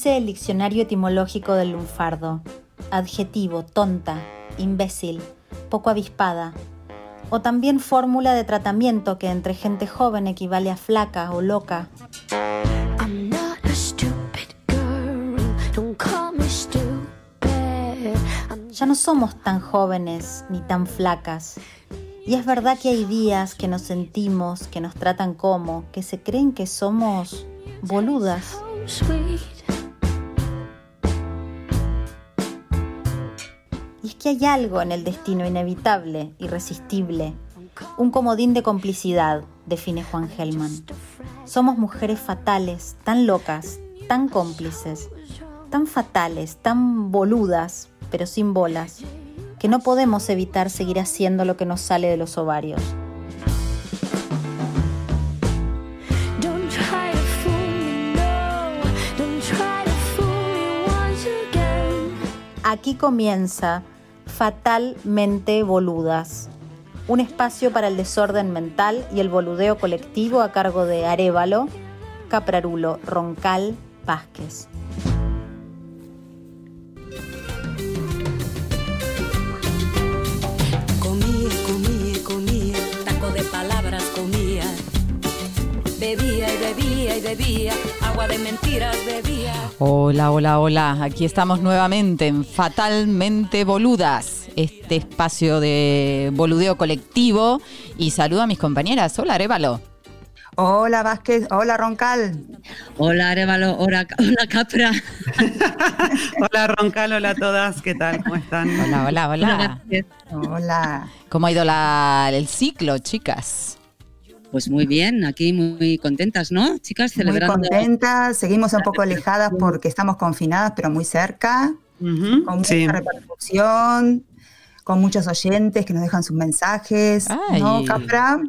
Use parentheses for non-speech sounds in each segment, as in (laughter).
Dice el diccionario etimológico del lunfardo. Adjetivo, tonta, imbécil, poco avispada. O también fórmula de tratamiento que entre gente joven equivale a flaca o loca. Ya no somos tan jóvenes ni tan flacas. Y es verdad que hay días que nos sentimos, que nos tratan como, que se creen que somos boludas. Y es que hay algo en el destino inevitable, irresistible, un comodín de complicidad, define Juan Gelman. Somos mujeres fatales, tan locas, tan cómplices, tan fatales, tan boludas, pero sin bolas, que no podemos evitar seguir haciendo lo que nos sale de los ovarios. Aquí comienza Fatalmente Boludas, un espacio para el desorden mental y el boludeo colectivo a cargo de Arevalo, Caprarulo, Roncal, Vázquez. Bebía y bebía y bebía, agua de mentiras bebía. Hola, hola, hola. Aquí estamos nuevamente en Fatalmente Boludas, este espacio de boludeo colectivo. Y saludo a mis compañeras. Hola, Arevalo. Hola Vázquez, hola Roncal. Hola Arevalo, hola, hola Capra. (laughs) hola Roncal, hola a todas, ¿qué tal? ¿Cómo están? Hola, hola, hola. Hola. ¿Cómo ha ido la- el ciclo, chicas? Pues muy bien, aquí muy contentas, ¿no? Chicas, Muy celebrando. contentas, seguimos un poco alejadas porque estamos confinadas, pero muy cerca, con mucha sí. repercusión, con muchos oyentes que nos dejan sus mensajes, Ay. ¿no, Capra?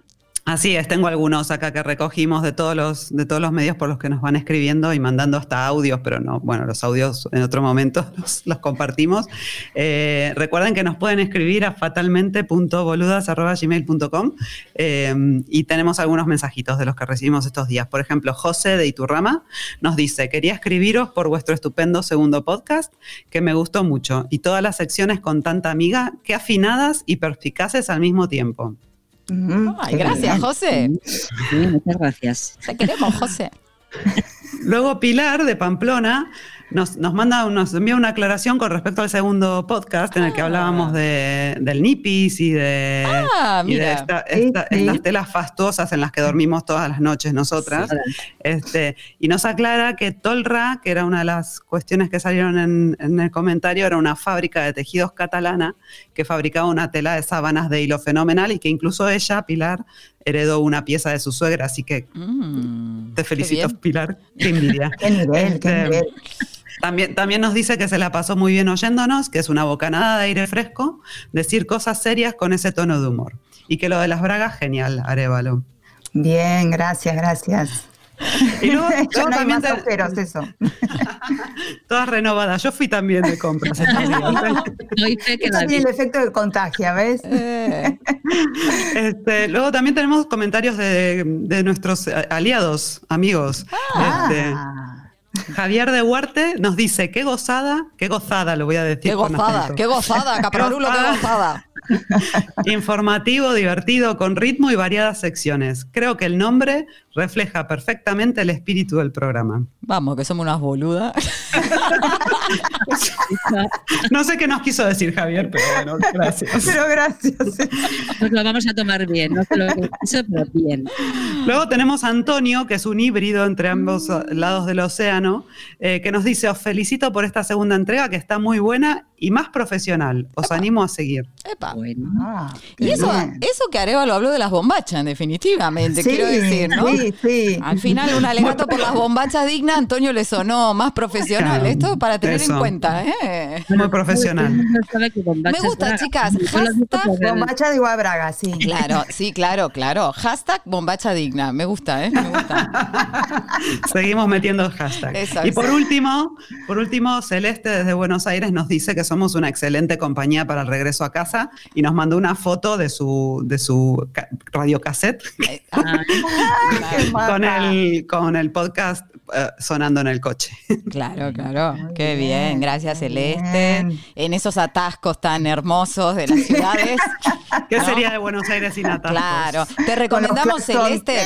Así es, tengo algunos acá que recogimos de todos los de todos los medios por los que nos van escribiendo y mandando hasta audios, pero no, bueno, los audios en otro momento (laughs) los, compartimos. Eh, recuerden que nos pueden escribir a fatalmente.boludas.gmail.com eh, y tenemos algunos mensajitos de los que recibimos estos días. Por ejemplo, José de Iturrama nos dice, quería escribiros por vuestro estupendo segundo podcast, que me gustó mucho, y todas las secciones con tanta amiga, que afinadas y perspicaces al mismo tiempo. Ay, gracias. José. Sí, muchas gracias. Te queremos, José. (laughs) Luego Pilar de Pamplona nos, nos manda, nos envía una aclaración con respecto al segundo podcast en el que Ah. hablábamos de, del NIPIS y de, Ah, y de esta- Sí, esta- sí. estas telas fastuosas en las que dormimos todas las noches nosotras. Este, y nos aclara que Tolra, que era una de las cuestiones que salieron en, en el comentario, era una fábrica de tejidos catalana que fabricaba una tela de sábanas de hilo fenomenal y que incluso ella, Pilar, heredó una pieza de su suegra. Así que Mm, te felicito. Pilar. Qué envidia. (laughs) Qué nivel, qué Este, nivel. También, también nos dice que se la pasó muy bien oyéndonos, que es una bocanada de aire fresco, decir cosas serias con ese tono de humor. Y que lo de las bragas, genial, Arevalo. Bien, gracias, gracias. Y luego, (laughs) no también más te- eso. (laughs) todas renovadas. Yo fui también de compras tiene (laughs) el efecto de contagia, ¿ves? Eh, Este, luego también tenemos comentarios de, de nuestros aliados, amigos. Este, Ah, Javier de Huarte nos dice, qué gozada, qué gozada, lo voy a decir. qué gozada, qué gozada, Caprarulo, qué gozada. Informativo, divertido, con ritmo y variadas secciones. Creo que el nombre refleja perfectamente el espíritu del programa. Vamos, que somos unas boludas. No sé qué nos quiso decir Javier, pero bueno, gracias. pero gracias. Nos lo vamos a tomar bien, no lo que pienso, pero bien. Luego tenemos a Antonio, que es un híbrido entre ambos lados del océano, eh, que nos dice, os felicito por esta segunda entrega, que está muy buena y más profesional. Os animo a seguir. Epa. Bueno. Ah, Y eso, bien. eso que Arevalo habló de las bombachas, definitivamente, Sí, quiero decir, ¿no? Sí, sí. Al final, un alegato por las bombachas dignas, Antonio le sonó más profesional. Esto para tener en cuenta, ¿eh? Muy profesional. Me gusta, chicas. Lo Hashtag Bombacha de Braga, sí. Claro, sí, claro, claro. Hashtag bombacha digna. Me gusta, ¿eh? Me gusta. (laughs) Seguimos metiendo hashtag. Eso, y por último, por último, Celeste desde Buenos Aires nos dice que somos una excelente compañía para el regreso a casa y nos mandó una foto de su, de su ca- radiocassette. Ah, (laughs) con el, con el podcast sonando en el coche. Claro, (laughs) claro. Muy Qué bien. bien, Gracias, Celeste. bien. En esos atascos tan hermosos de las ciudades. (laughs) ¿Qué ¿No? sería de Buenos Aires sin atascos? Claro. Te recomendamos, claxons. Celeste,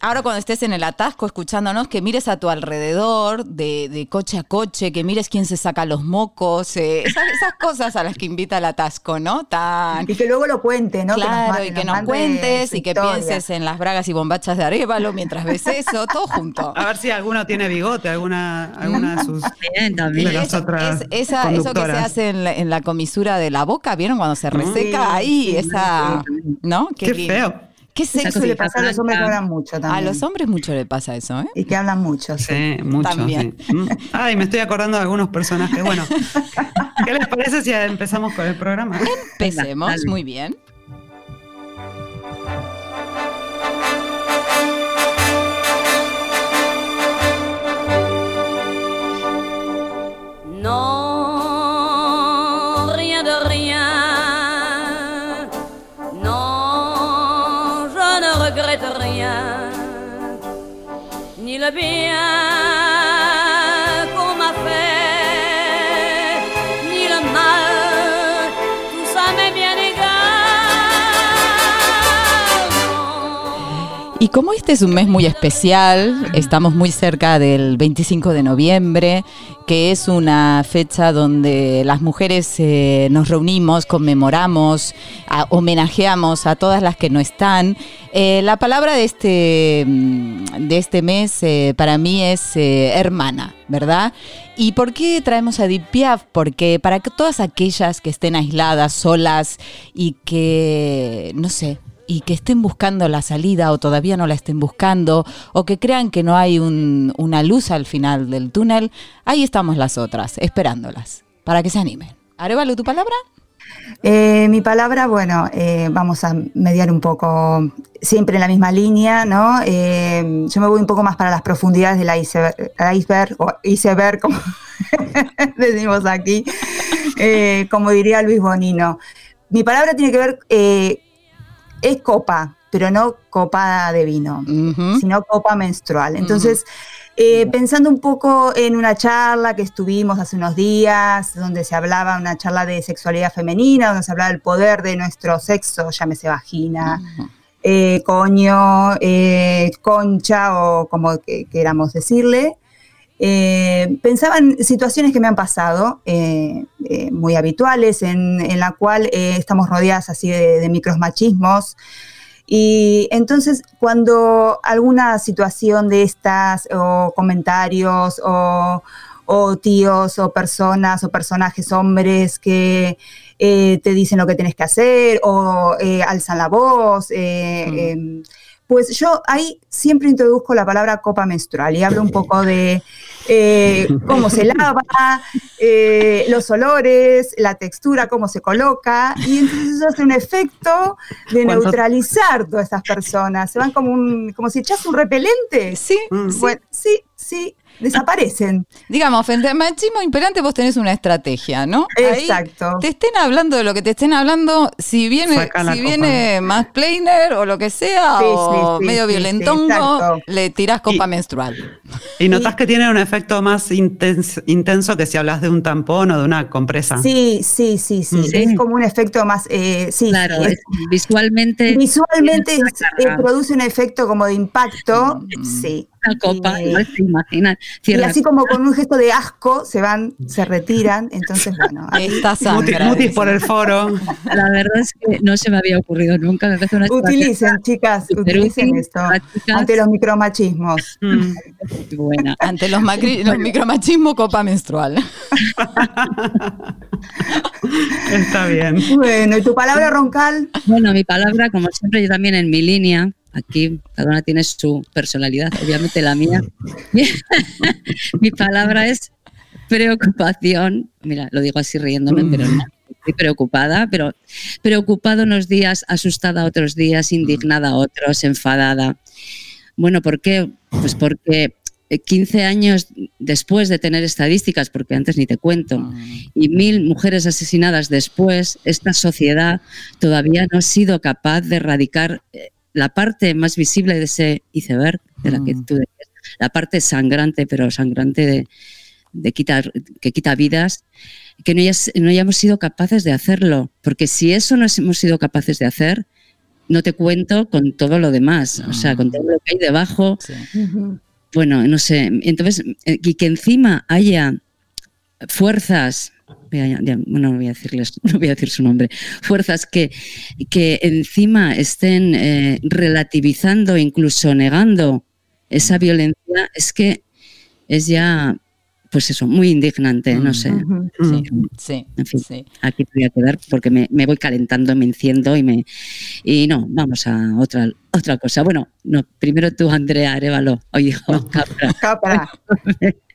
ahora cuando estés en el atasco escuchándonos, que mires a tu alrededor de, de coche a coche, que mires quién se saca los mocos, eh, esas, esas cosas a las que invita el atasco, ¿no? Tan. Y que luego lo cuente, ¿no? Claro, y que nos cuentes y que pienses en las bragas y bombachas de Arevalo mientras ves eso, todo junto. A ver si alguno tiene bigote, alguna, alguna de sus. (laughs) Bien, también. de las Eso- otras es- esa- eso que se hace en la, en la comisura de la boca, ¿vieron? Cuando se reseca Sí, ahí, sí, esa. ¿No? Qué feo. Qué. Eso le pasa a los hombres que hablan mucho A también. los hombres mucho le pasa eso, ¿eh? Y que hablan mucho. sí. Sí, mucho. También. sí. Mm. Ay, me estoy acordando de algunos personajes. Bueno, (laughs) ¿qué les parece si empezamos con el programa? Empecemos, muy bien. Non, rien de rien. Non, je ne regrette rien. Ni le bien Y como este es un mes muy especial, estamos muy cerca del 25 de noviembre, que es una fecha donde las mujeres eh, nos reunimos, conmemoramos, a- homenajeamos a todas las que no están. Eh, la palabra de este, mm, de este mes eh, para mí es hermana, ¿verdad? ¿Y por qué traemos a Edith Piaf? Porque para todas aquellas que estén aisladas, solas y que, no sé, y que estén buscando la salida o todavía no la estén buscando o que crean que no hay un- una luz al final del túnel, ahí estamos las otras, esperándolas, para que se animen. Arevalo, ¿tu palabra? Eh, mi palabra, bueno, eh, vamos a mediar un poco, siempre en la misma línea, ¿no? Eh, yo me voy un poco más para las profundidades del iceberg, iceberg o iceberg, como (laughs) decimos aquí, como diría Luis Bonino. Mi palabra tiene que ver, es copa, pero no copa de vino sino copa menstrual. Entonces, eh, pensando un poco en una charla que estuvimos hace unos días, donde se hablaba, una charla de sexualidad femenina, donde se hablaba del poder de nuestro sexo, llámese vagina, eh, coño, eh, concha o como que- queramos decirle. Eh, pensaba en situaciones que me han pasado, eh, eh, muy habituales, en, en la cual eh, estamos rodeadas así de, de micromachismos. Y entonces, cuando alguna situación de estas, o comentarios, o, o tíos, o personas, o personajes hombres que te dicen lo que tienes que hacer, o alzan la voz, Mm. em, pues yo ahí siempre introduzco la palabra copa menstrual y hablo un (laughs) poco de eh, cómo se lava, eh, los olores, la textura, cómo se coloca, y entonces eso hace un efecto de ¿Cuánto- neutralizar todas estas personas. Se van como un, como si echas un repelente. Sí, Mm. sí. Bueno, sí, sí, desaparecen. Digamos, frente al machismo imperante vos tenés una estrategia, ¿no? Ahí Exacto. te estén hablando de lo que te estén hablando, si viene, si viene más plainer o lo que sea, Sí, o sí, sí, medio violentongo, le tirás copa Y- menstrual. Y notas que tiene un efecto más intens- intenso que si hablas de un tampón o de una compresa. Sí, sí, sí, sí. Sí. Es como un efecto más, eh, sí, Claro, es- visualmente Visualmente es- eh, produce un efecto como de impacto, Mm. sí. Una copa, Y- no se imaginan. Y Cierra así como con un gesto de asco se van, se retiran, entonces bueno. (laughs) ahí- Esta sangre. mutis por el foro. La verdad es que no se me había ocurrido nunca. Me parece una Utilicen, chicas, utilicen útil, esto ante los micromachismos. Mm. buena. (laughs) Ante los, macri- los micromachismos, copa menstrual. Está bien. Bueno, ¿y tu palabra roncal? Bueno, mi palabra, como siempre, yo también en mi línea. Aquí cada una tiene su personalidad, obviamente la mía. (laughs) mi palabra es preocupación. Mira, lo digo así riéndome, pero no. Estoy preocupada, pero preocupada unos días, asustada otros días, indignada otros, enfadada. Bueno, ¿por qué? Pues porque eh, 15 años después de tener estadísticas, porque antes ni te cuento, y mil mujeres asesinadas después, esta sociedad todavía no ha sido capaz de erradicar eh, la parte más visible de ese iceberg de la que Mm. tú decías, la parte sangrante, pero sangrante de, quitar, que quita vidas, que no, no hayamos sido capaces de hacerlo. Porque si eso no hemos sido capaces de hacer, no te cuento con todo lo demás, o sea, con todo lo que hay debajo. Bueno, no sé, entonces, eh, y que encima haya fuerzas, bueno, no voy a decirles, (laughs) no voy a decir su nombre, fuerzas que, que encima estén eh, relativizando, incluso negando esa violencia, es que es ya pues eso, muy indignante, no sé. Sí, sí, aquí voy a quedar porque me, voy calentando, me enciendo y me y no, vamos a otra otra cosa. Bueno, no, primero tú, Andrea Arevalo, hoy hijo, capra. (laughs)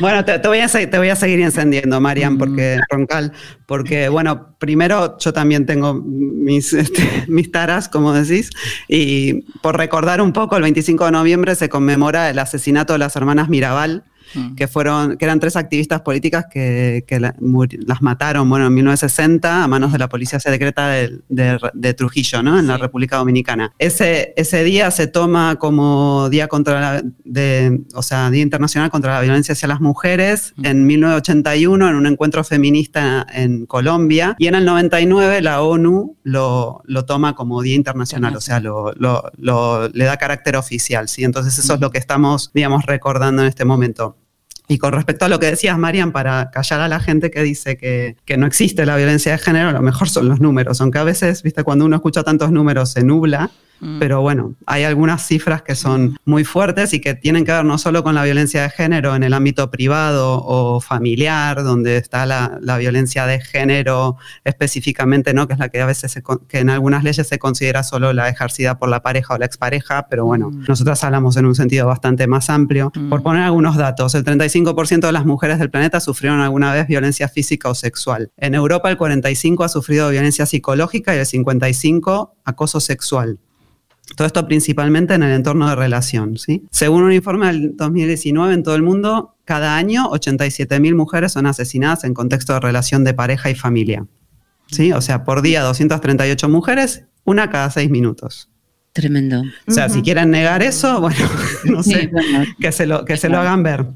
Bueno, te, voy a, te voy a seguir encendiendo, Marian, porque. Roncal, porque, bueno, primero yo también tengo mis, este, (laughs) mis taras, como decís, y por recordar un poco, el 25 de noviembre se conmemora el asesinato de las hermanas Mirabal, Mm. que fueron, que eran tres activistas políticas que, las mataron, bueno, en 1960 a manos de la policía secreta de, Trujillo, ¿no? En la República Dominicana. Ese, ese día se toma como día contra la, de, o sea, Día Internacional contra la Violencia hacia las Mujeres mm. en 1981 en un encuentro feminista en Colombia y en el 99 la ONU lo, lo toma como Día Internacional, o sea, lo, lo, le da carácter oficial, ¿sí? Entonces eso es mm. lo que estamos, digamos, recordando en este momento. Y con respecto a lo que decías, Marian, para callar a la gente que dice que, que, no existe la violencia de género, lo mejor son los números, aunque a veces, viste, cuando uno escucha tantos números se nubla Mm. Pero bueno, hay algunas cifras que son muy fuertes y que tienen que ver no solo con la violencia de género en el ámbito privado o familiar, donde está la, violencia de género específicamente, ¿no? que es la que a veces que en algunas leyes se considera solo la ejercida por la pareja o la expareja, pero bueno, mm. nosotras hablamos en un sentido bastante más amplio. Mm. Por poner algunos datos, el 35% de las mujeres del planeta sufrieron alguna vez violencia física o sexual. En Europa el 45% ha sufrido violencia psicológica y el 55% acoso sexual. Todo esto principalmente en el entorno de relación. ¿sí? Según un informe del 2019 en todo el mundo, cada año 87.000 mujeres son asesinadas en contexto de relación de pareja y familia. ¿sí? O sea, por día 238 mujeres, una cada seis minutos. Tremendo. O sea, si quieren negar eso, bueno, (laughs) no sé, que se lo, que se lo hagan ver.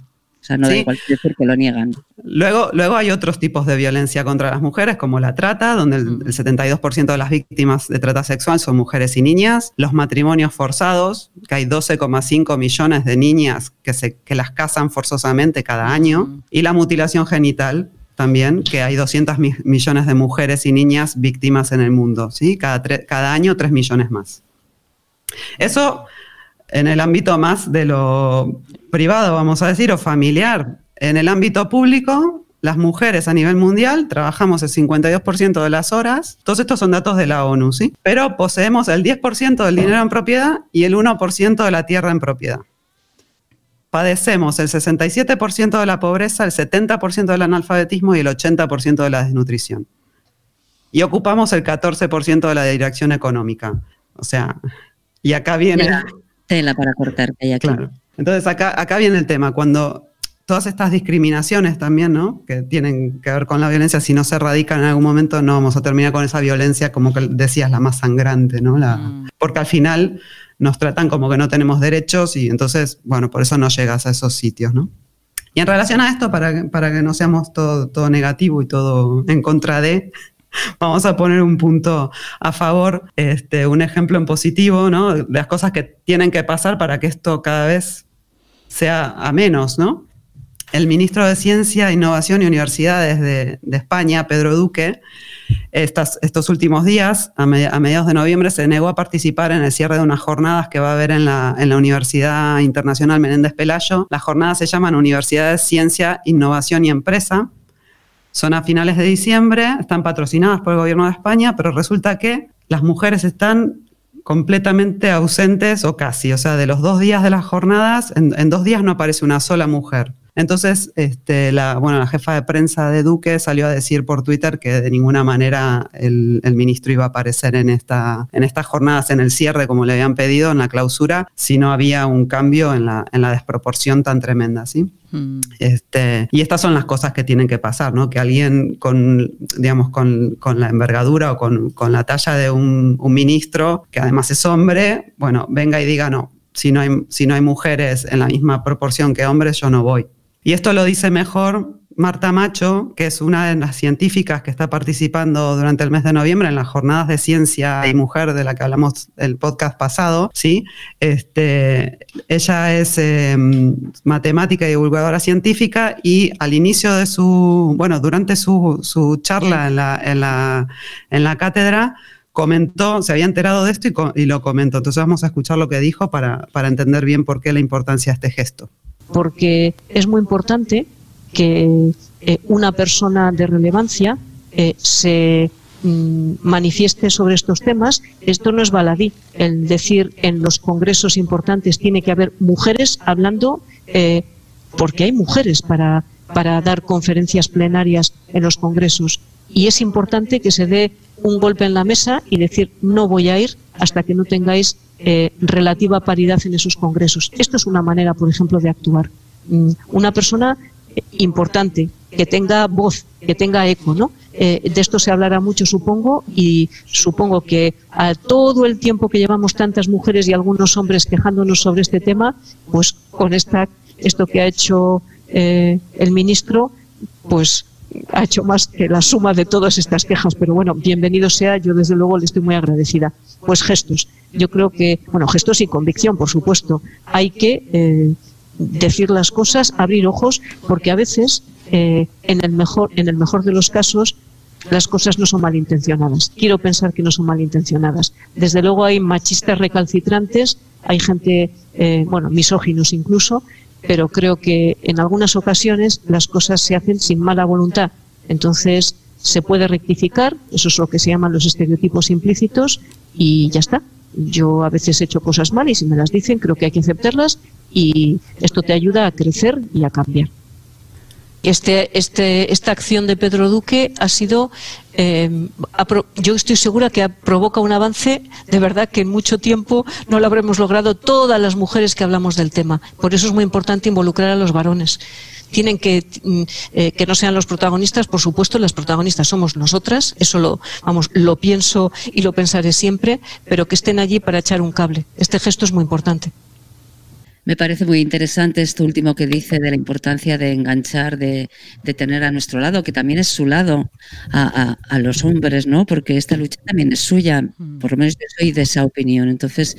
O sea, no da igual decir que lo niegan. Luego, luego hay otros tipos de violencia contra las mujeres, como la trata, donde el, 72% mm. de las víctimas de trata sexual son mujeres y niñas. Los matrimonios forzados, que hay 12,5 millones de niñas que, se, que las casan forzosamente cada año. Y la mutilación genital, también, que hay 200 millones de mujeres y niñas víctimas en el mundo, ¿sí? Cada, cada año 3 millones más. Eso en el ámbito más de lo privado, vamos a decir, o familiar. En el ámbito público, las mujeres a nivel mundial trabajamos el 52% de las horas. Todos estos son datos de la ONU, ¿sí? Pero poseemos el 10% del dinero en propiedad y el 1% de la tierra en propiedad. Padecemos el 67% de la pobreza, el 70% del analfabetismo y el 80% de la desnutrición. Y ocupamos el 14% de la dirección económica. O sea, y acá viene... Tela para cortar que hay Claro. Entonces acá, acá viene el tema, cuando todas estas discriminaciones también, ¿no? Que tienen que ver con la violencia, si no se erradican en algún momento, no vamos a terminar con esa violencia, como que decías, la más sangrante, ¿no? La, mm. Porque al final nos tratan como que no tenemos derechos y entonces, bueno, por eso no llegas a esos sitios, ¿no? Y en relación a esto, para, para que no seamos todo, todo negativo y todo en contra de, (laughs) vamos a poner un punto a favor, este, un ejemplo en positivo, ¿no? Las cosas que tienen que pasar para que esto cada vez sea a menos, ¿no? El ministro de Ciencia, Innovación y Universidades de, España, Pedro Duque, estos últimos días, a, mediados de noviembre, se negó a participar en el cierre de unas jornadas que va a haber en la, en la Universidad Internacional Menéndez Pelayo. Las jornadas se llaman Universidades, Ciencia, Innovación y Empresa son a finales de diciembre, están patrocinadas por el gobierno de España, pero resulta que las mujeres están completamente ausentes o casi, o sea, de los dos días de las jornadas, en, dos días no aparece una sola mujer. Entonces, este, la, bueno, la jefa de prensa de Duque salió a decir por Twitter que de ninguna manera el, ministro iba a aparecer en, esta, en estas jornadas, en el cierre, como le habían pedido, en la clausura, si no había un cambio en la, en la desproporción tan tremenda, ¿sí? Mm. Este, y estas son las cosas que tienen que pasar, ¿no? Que alguien con, digamos, con, la envergadura o con, la talla de un, un, ministro, que además es hombre, bueno, venga y diga, no, si no hay, si no hay mujeres en la misma proporción que hombres, yo no voy. Y esto lo dice mejor Marta Macho, que es una de las científicas que está participando durante el mes de noviembre en las jornadas de ciencia y mujer de la que hablamos el podcast pasado, ¿sí? Este, ella es em, matemática y divulgadora científica y al inicio de su, bueno, durante su, charla en la, en, la, en la cátedra, comentó, se había enterado de esto y, lo comentó. Entonces vamos a escuchar lo que dijo para, para entender bien por qué la importancia de este gesto. Porque es muy importante que eh, una persona de relevancia eh, se mm, manifieste sobre estos temas. Esto no es baladí. El decir en los congresos importantes tiene que haber mujeres hablando, eh, porque hay mujeres para, para dar conferencias plenarias en los congresos. Y es importante que se dé un golpe en la mesa y decir no voy a ir hasta que no tengáis relativa paridad en esos congresos. Esto es una manera, por ejemplo, de actuar. Mm, una persona importante, que tenga voz, que tenga eco, ¿no? Eh, de esto se hablará mucho, supongo, y supongo que a todo el tiempo que llevamos tantas mujeres y algunos hombres quejándonos sobre este tema, pues con esta, esto que ha hecho eh, el ministro, pues ha hecho más que la suma de todas estas quejas. Pero bueno, bienvenido sea, yo desde luego le estoy muy agradecida. Pues gestos. Yo creo que, bueno, gestos y convicción, por supuesto. Hay que eh, decir las cosas, abrir ojos, porque a veces, eh, en, el mejor, en el mejor de los casos, las cosas no son malintencionadas. Quiero pensar que no son malintencionadas. Desde luego hay machistas recalcitrantes, hay gente, eh, bueno, misóginos incluso, pero creo que en algunas ocasiones las cosas se hacen sin mala voluntad. Entonces, se puede rectificar, eso es lo que se llaman los estereotipos implícitos, y ya está. Yo a veces he hecho cosas mal y si me las dicen creo que hay que aceptarlas y esto te ayuda a crecer y a cambiar. Este, este, esta acción de Pedro Duque ha sido, eh, yo estoy segura que provoca un avance de verdad que en mucho tiempo no lo habremos logrado todas las mujeres que hablamos del tema. Por eso es muy importante involucrar a los varones. Tienen que mm, eh, que no sean los protagonistas, por supuesto, las protagonistas somos nosotras, eso lo, vamos, lo pienso y lo pensaré siempre, pero que estén allí para echar un cable. Este gesto es muy importante. Me parece muy interesante esto último que dice de la importancia de enganchar, de, tener a nuestro lado, que también es su lado, a, los hombres, ¿no? Porque esta lucha también es suya, por lo menos yo soy de esa opinión. Entonces,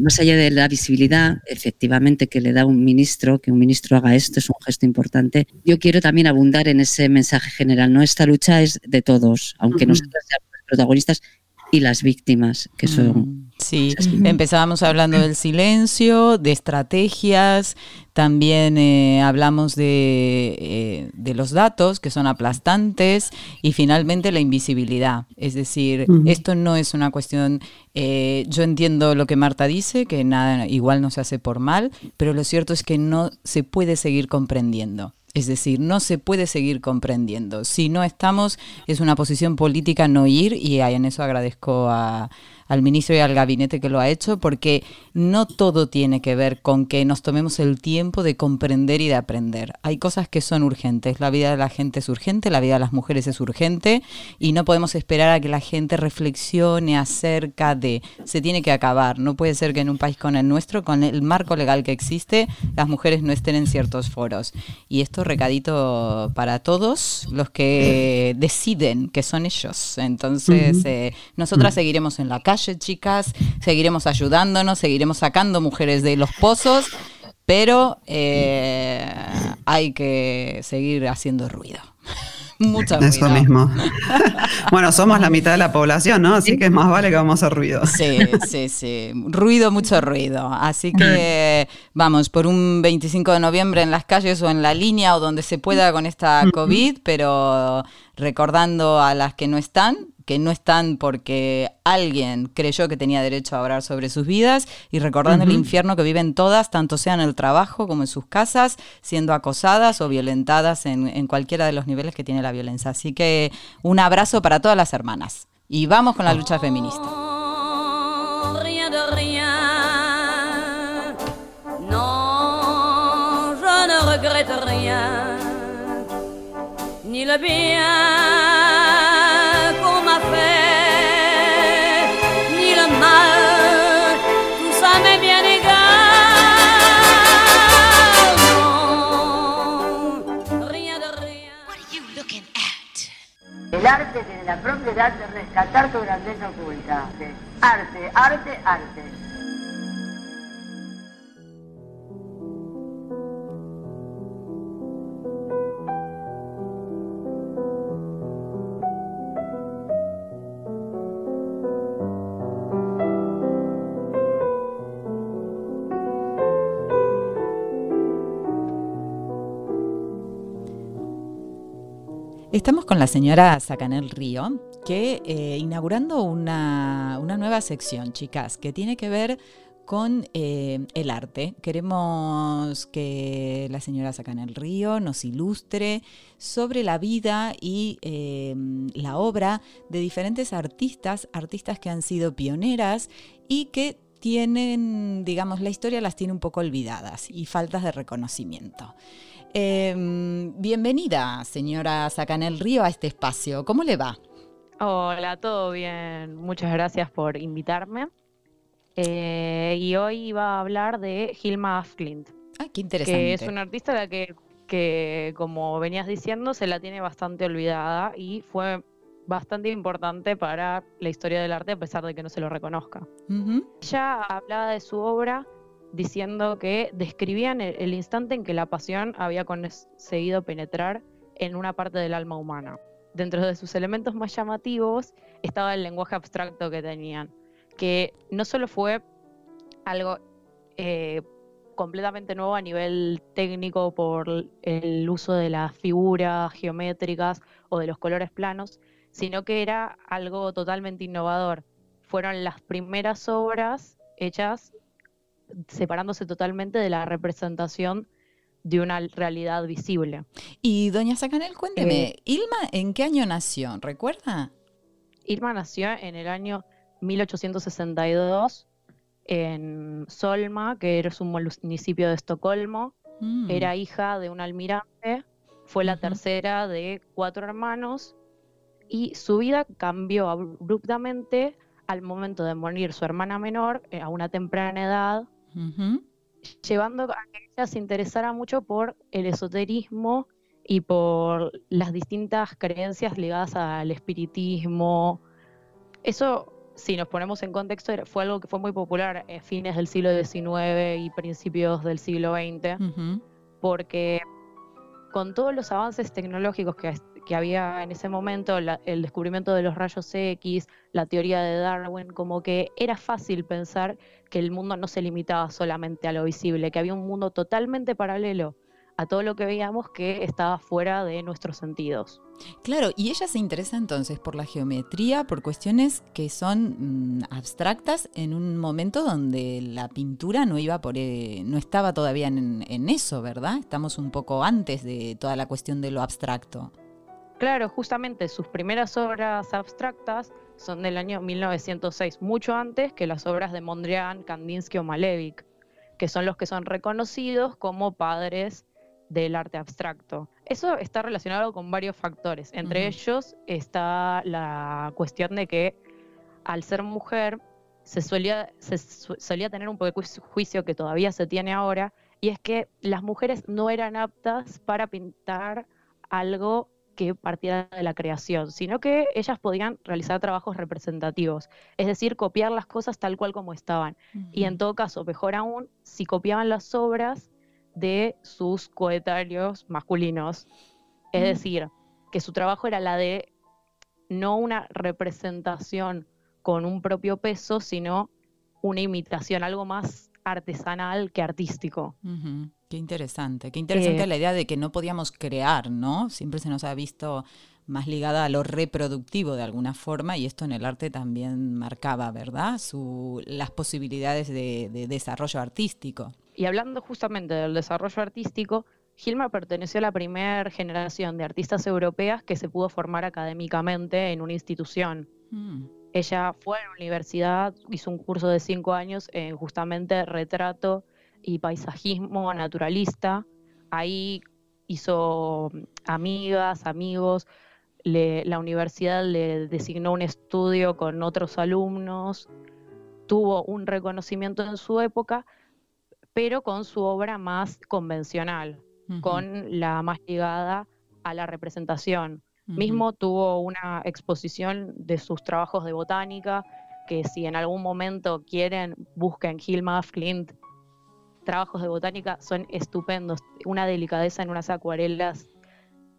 más allá de la visibilidad, efectivamente, que le da un ministro, que un ministro haga esto es un gesto importante. Yo quiero también abundar en ese mensaje general, ¿no? Esta lucha es de todos, aunque nosotros seamos protagonistas y las víctimas, que son... Sí, empezábamos hablando del silencio, de estrategias, también eh, hablamos de, eh, de, los datos que son aplastantes y finalmente la invisibilidad. Es decir, esto no es una cuestión, eh, yo entiendo lo que Marta dice, que nada igual no se hace por mal, pero lo cierto es que no se puede seguir comprendiendo. Es decir, no se puede seguir comprendiendo. Si no estamos, es una posición política no ir y en eso agradezco a, al ministro y al gabinete que lo ha hecho, porque no todo tiene que ver con que nos tomemos el tiempo de comprender y de aprender. Hay cosas que son urgentes. La vida de la gente es urgente, la vida de las mujeres es urgente y no podemos esperar a que la gente reflexione acerca de, se tiene que acabar. No puede ser que en un país con el nuestro, con el marco legal que existe, las mujeres no estén en ciertos foros. Y esto recadito para todos los que deciden que son ellos. Entonces, eh, nosotras seguiremos en la calle chicas, seguiremos ayudándonos, seguiremos sacando mujeres de los pozos, pero eh, hay que seguir haciendo ruido. (laughs) Mucho ruido. Eso mismo. (laughs) bueno, somos la mitad de la población, ¿no? Así que es más vale que vamos a hacer ruido. Sí, sí, sí. Ruido, mucho ruido. Así que vamos, por un 25 de noviembre en las calles o en la línea o donde se pueda con esta COVID, pero recordando a las que no están, que no están porque alguien creyó que tenía derecho a hablar sobre sus vidas y recordando el infierno que viven todas, tanto sea en el trabajo como en sus casas, siendo acosadas o violentadas en, cualquiera de los niveles que tiene la violencia. Así que un abrazo para todas las hermanas. Y vamos con la lucha feminista. ni le bien El arte tiene la propiedad de rescatar tu grandeza oculta. Arte, arte, arte. Estamos con la señora Sacanel Río, que eh, inaugurando una, nueva sección, chicas, que tiene que ver con eh, el arte. Queremos que la señora Sacanel Río nos ilustre sobre la vida y eh, la obra de diferentes artistas, artistas que han sido pioneras y que tienen, digamos, la historia las tiene un poco olvidadas y faltas de reconocimiento. Em, bienvenida, señora Sacanel Río, a este espacio. ¿Cómo le va? Hola, todo bien. Muchas gracias por invitarme. Eh, y hoy iba a hablar de Hilma Afklint. Ay, qué interesante. Que es una artista la que, que, como venías diciendo, se la tiene bastante olvidada y fue bastante importante para la historia del arte a pesar de que no se lo reconozca. Ella hablaba de su obra diciendo que describían el, instante en que la pasión había conseguido penetrar en una parte del alma humana. Dentro de sus elementos más llamativos estaba el lenguaje abstracto que tenían, que no solo fue algo eh, completamente nuevo a nivel técnico por el uso de las figuras geométricas o de los colores planos, sino que era algo totalmente innovador. Fueron las primeras obras hechas separándose totalmente de la representación de una realidad visible. Y doña Sacanel, cuénteme, eh, ¿Ilma en qué año nació? ¿Recuerda? Ilma nació en el año 1862 en Solma, que es un municipio de Estocolmo. Mm. Era hija de un almirante, fue la tercera de cuatro hermanos y su vida cambió abruptamente al momento de morir su hermana menor eh, a una temprana edad llevando a que ella se interesara mucho por el esoterismo y por las distintas creencias ligadas al espiritismo. Eso, si nos ponemos en contexto, fue algo que fue muy popular a fines del siglo XIX y principios del siglo XX, porque con todos los avances tecnológicos que que había en ese momento, el descubrimiento de los rayos X, la teoría de Darwin, como que era fácil pensar que el mundo no se limitaba solamente a lo visible, que había un mundo totalmente paralelo a todo lo que veíamos que estaba fuera de nuestros sentidos. Claro, y ella se interesa entonces por la geometría, por cuestiones que son mm, abstractas en un momento donde la pintura no iba por, eh, no estaba todavía en eso, ¿verdad? Estamos un poco antes de toda la cuestión de lo abstracto. Claro, justamente sus primeras obras abstractas son del año 1906, mucho antes que las obras de Mondrian, Kandinsky o Malevich, que son los que son reconocidos como padres del arte abstracto. Eso está relacionado con varios factores. Entre ellos está la cuestión de que al ser mujer se solía, se solía tener un poco de juicio que todavía se tiene ahora, y es que las mujeres no eran aptas para pintar algo que partiera de la creación, sino que ellas podían realizar trabajos representativos, es decir, copiar las cosas tal cual como estaban. Y en todo caso, mejor aún, si copiaban las obras de sus coetarios masculinos, es decir, que su trabajo era la de no una representación con un propio peso, sino una imitación, algo más artesanal que artístico. Qué interesante, qué interesante eh, la idea de que no podíamos crear, ¿no? Siempre se nos ha visto más ligada a lo reproductivo de alguna forma y esto en el arte también marcaba, ¿verdad? Su, las posibilidades de, desarrollo artístico. Y hablando justamente del desarrollo artístico, Gilma perteneció a la primera generación de artistas europeas que se pudo formar académicamente en una institución. Mm. Ella fue a la universidad, hizo un curso de cinco años en justamente retrato y paisajismo naturalista. Ahí hizo amigas, amigos. la universidad le designó un estudio con otros alumnos. Tuvo un reconocimiento en su época, pero con su obra más convencional, con la más ligada a la representación. Mismo tuvo una exposición de sus trabajos de botánica, que si en algún momento quieren, busquen Hilma af Klint. Trabajos de botánica son estupendos. Una delicadeza en unas acuarelas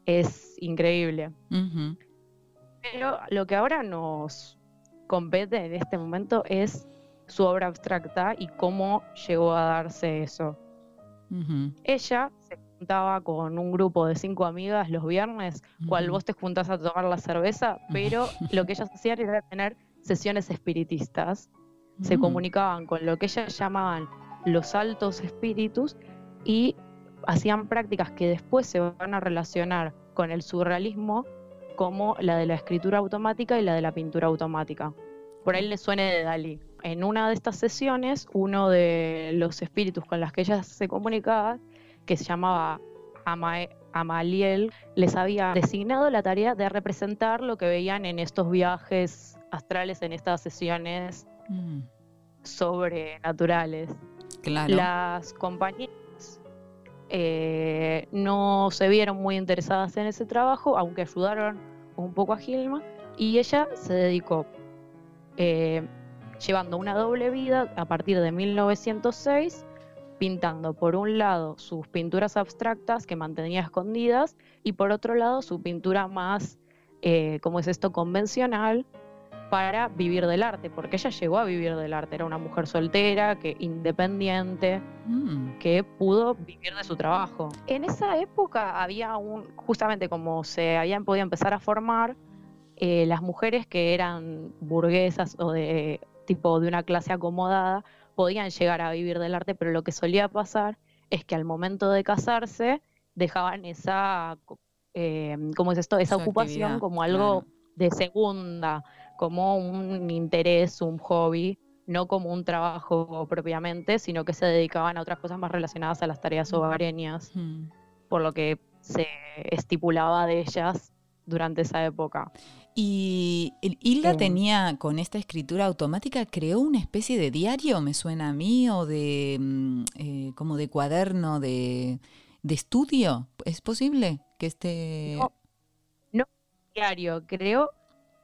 es increíble. Pero lo que ahora nos compete en este momento es su obra abstracta y cómo llegó a darse eso. Ella se juntaba con un grupo de cinco amigas los viernes, cual vos te juntás a tomar la cerveza, pero (laughs) lo que ellas hacían era tener sesiones espiritistas. Se comunicaban con lo que ellas llamaban los altos espíritus y hacían prácticas que después se van a relacionar con el surrealismo como la de la escritura automática y la de la pintura automática. Por ahí le suene de Dalí. En una de estas sesiones, uno de los espíritus con los que ella se comunicaba, que se llamaba Amaliel, les había designado la tarea de representar lo que veían en estos viajes astrales, en estas sesiones mm. sobrenaturales. Las compañías eh, no se vieron muy interesadas en ese trabajo, aunque ayudaron un poco a Gilma, y ella se dedicó, eh, llevando una doble vida a partir de 1906, pintando por un lado sus pinturas abstractas que mantenía escondidas y por otro lado su pintura más, eh, como es esto, convencional, para vivir del arte, porque ella llegó a vivir del arte, era una mujer soltera, que independiente, mm. que pudo vivir de su trabajo. En esa época había un, justamente como se habían podido empezar a formar, eh, las mujeres que eran burguesas o de tipo de una clase acomodada podían llegar a vivir del arte, pero lo que solía pasar es que al momento de casarse dejaban esa, eh, ¿cómo es esto? Esa, ocupación como algo de segunda, como un interés, un hobby, no como un trabajo propiamente, sino que se dedicaban a otras cosas más relacionadas a las tareas hogareñas, por lo que se estipulaba de ellas durante esa época. Y Hilda tenía con esta escritura automática, creó una especie de diario, me suena a mí, o de mm, eh, como de cuaderno de, de, estudio. ¿Es posible que esté...? No, no diario, creo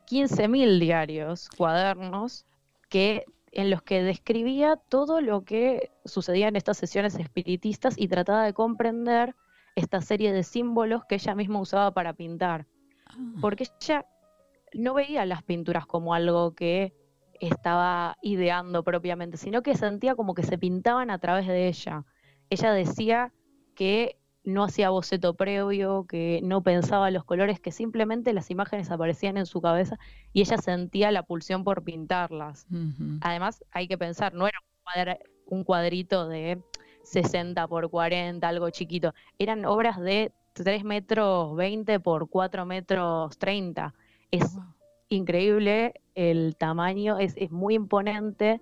15.000 diarios, cuadernos, que, en los que describía todo lo que sucedía en estas sesiones espiritistas y trataba de comprender esta serie de símbolos que ella misma usaba para pintar. Ah. Porque ella no veía las pinturas como algo que estaba ideando propiamente, sino que sentía como que se pintaban a través de ella. Ella decía que no hacía boceto previo, que no pensaba los colores, que simplemente las imágenes aparecían en su cabeza y ella sentía la pulsión por pintarlas. Además, hay que pensar, no era un, cuadrito de 60 por 40, algo chiquito, eran obras de 3 metros 20 por 4 metros 30. Es increíble el tamaño, es, es muy imponente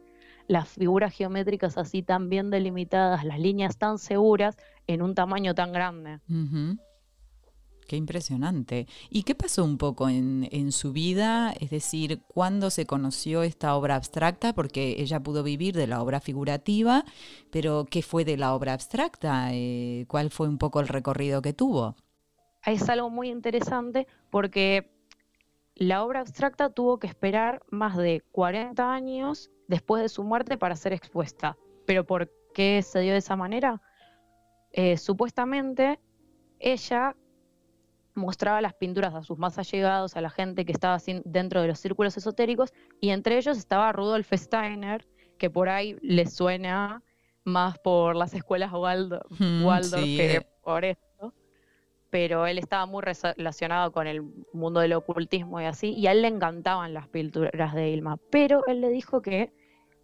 las figuras geométricas así tan bien delimitadas, las líneas tan seguras en un tamaño tan grande. Qué impresionante. ¿Y qué pasó un poco en, su vida? Es decir, ¿cuándo se conoció esta obra abstracta? Porque ella pudo vivir de la obra figurativa, pero ¿qué fue de la obra abstracta? Eh, ¿Cuál fue un poco el recorrido que tuvo? Es algo muy interesante porque la obra abstracta tuvo que esperar más de 40 años después de su muerte para ser expuesta. ¿Pero por qué se dio de esa manera? Eh, supuestamente ella mostraba las pinturas a sus más allegados, a la gente que estaba dentro de los círculos esotéricos, y entre ellos estaba Rudolf Steiner, que por ahí le suena más por las escuelas Waldorf, que eh. por esto, pero él estaba muy relacionado con el mundo del ocultismo y así, y a él le encantaban las pinturas de Ilma, pero él le dijo que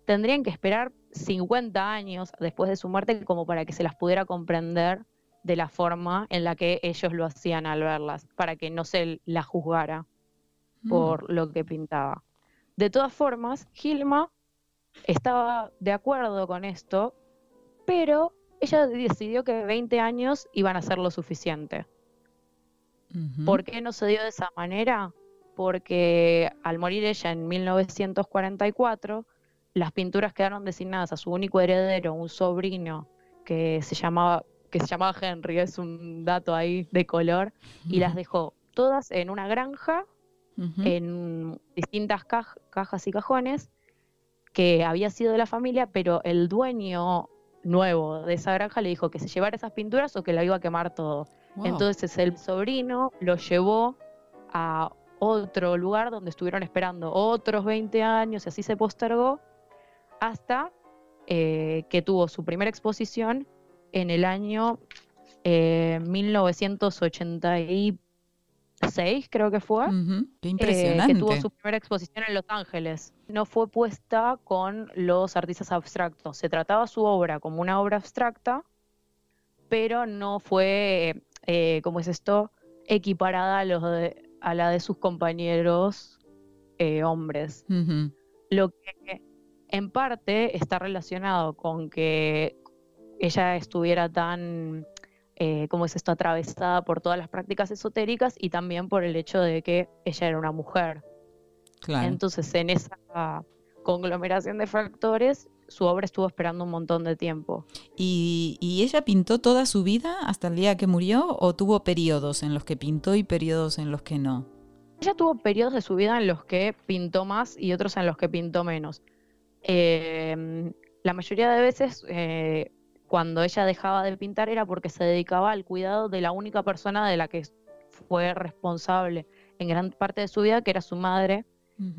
tendrían que esperar 50 años después de su muerte como para que se las pudiera comprender de la forma en la que ellos lo hacían al verlas, para que no se la juzgara mm. por lo que pintaba. De todas formas, Gilma estaba de acuerdo con esto, pero ella decidió que 20 años iban a ser lo suficiente. ¿Por qué no se dio de esa manera? Porque al morir ella en 1944, las pinturas quedaron designadas a su único heredero, un sobrino que se llamaba que se llamaba Henry, es un dato ahí de color, y las dejó todas en una granja, en distintas cajas y cajones, que había sido de la familia, pero el dueño nuevo de esa granja le dijo que se llevara esas pinturas o que la iba a quemar todo. Entonces el sobrino lo llevó a otro lugar donde estuvieron esperando otros 20 años y así se postergó hasta eh, que tuvo su primera exposición en el año eh, 1986, creo que fue. Qué impresionante. Eh, que tuvo su primera exposición en Los Ángeles. No fue puesta con los artistas abstractos. Se trataba su obra como una obra abstracta, pero no fue, eh, ¿cómo es esto? Equiparada a, los a la de sus compañeros eh, hombres. Lo que en parte está relacionado con que ella estuviera tan, eh, como es esto?, atravesada por todas las prácticas esotéricas y también por el hecho de que ella era una mujer. Entonces, en esa conglomeración de factores, su obra estuvo esperando un montón de tiempo. ¿Y, ¿Y, ella pintó toda su vida hasta el día que murió o tuvo periodos en los que pintó y periodos en los que no? Ella tuvo periodos de su vida en los que pintó más y otros en los que pintó menos. Eh, la mayoría de veces, eh, cuando ella dejaba de pintar, era porque se dedicaba al cuidado de la única persona de la que fue responsable en gran parte de su vida, que era su madre,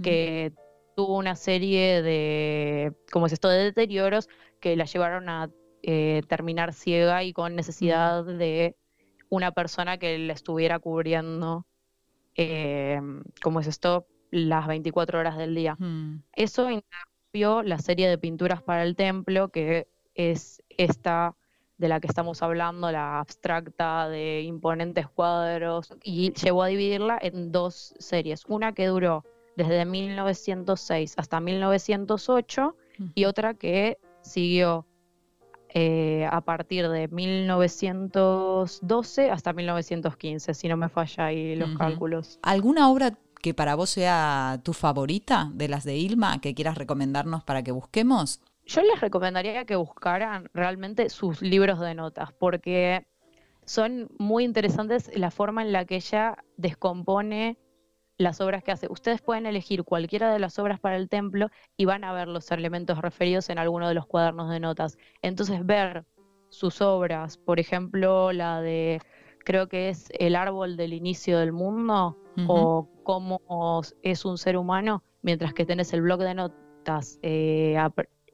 que tuvo una serie de, como es esto, de deterioros que la llevaron a eh, terminar ciega y con necesidad de una persona que la estuviera cubriendo, como es esto, las 24 horas del día. Eso la serie de pinturas para el templo, que es esta de la que estamos hablando, la abstracta de imponentes cuadros, y llevó a dividirla en dos series. Una que duró desde 1906 hasta 1908 y otra que siguió eh, a partir de 1912 hasta 1915, si no me falla ahí los cálculos. ¿Alguna obra que para vos sea tu favorita de las de Ilma que quieras recomendarnos para que busquemos? Yo les recomendaría que buscaran realmente sus libros de notas, porque son muy interesantes la forma en la que ella descompone las obras que hace. Ustedes pueden elegir cualquiera de las obras para el templo y van a ver los elementos referidos en alguno de los cuadernos de notas. Entonces ver sus obras, por ejemplo, la de, creo que es El árbol del inicio del mundo, o cómo es un ser humano, mientras que tenés el blog de notas eh,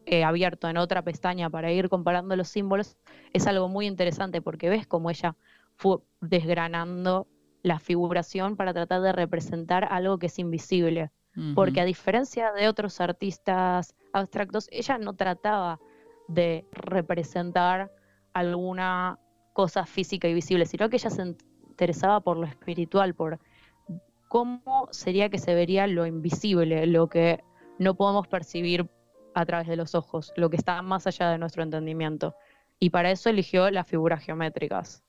eh, abierto en otra pestaña para ir comparando los símbolos, es algo muy interesante porque ves cómo ella fue desgranando la figuración para tratar de representar algo que es invisible. Porque a diferencia de otros artistas abstractos, ella no trataba de representar alguna cosa física y visible, sino que ella se interesaba por lo espiritual, por cómo sería que se vería lo invisible, lo que no podemos percibir a través de los ojos, lo que está más allá de nuestro entendimiento. Y para eso eligió las figuras geométricas.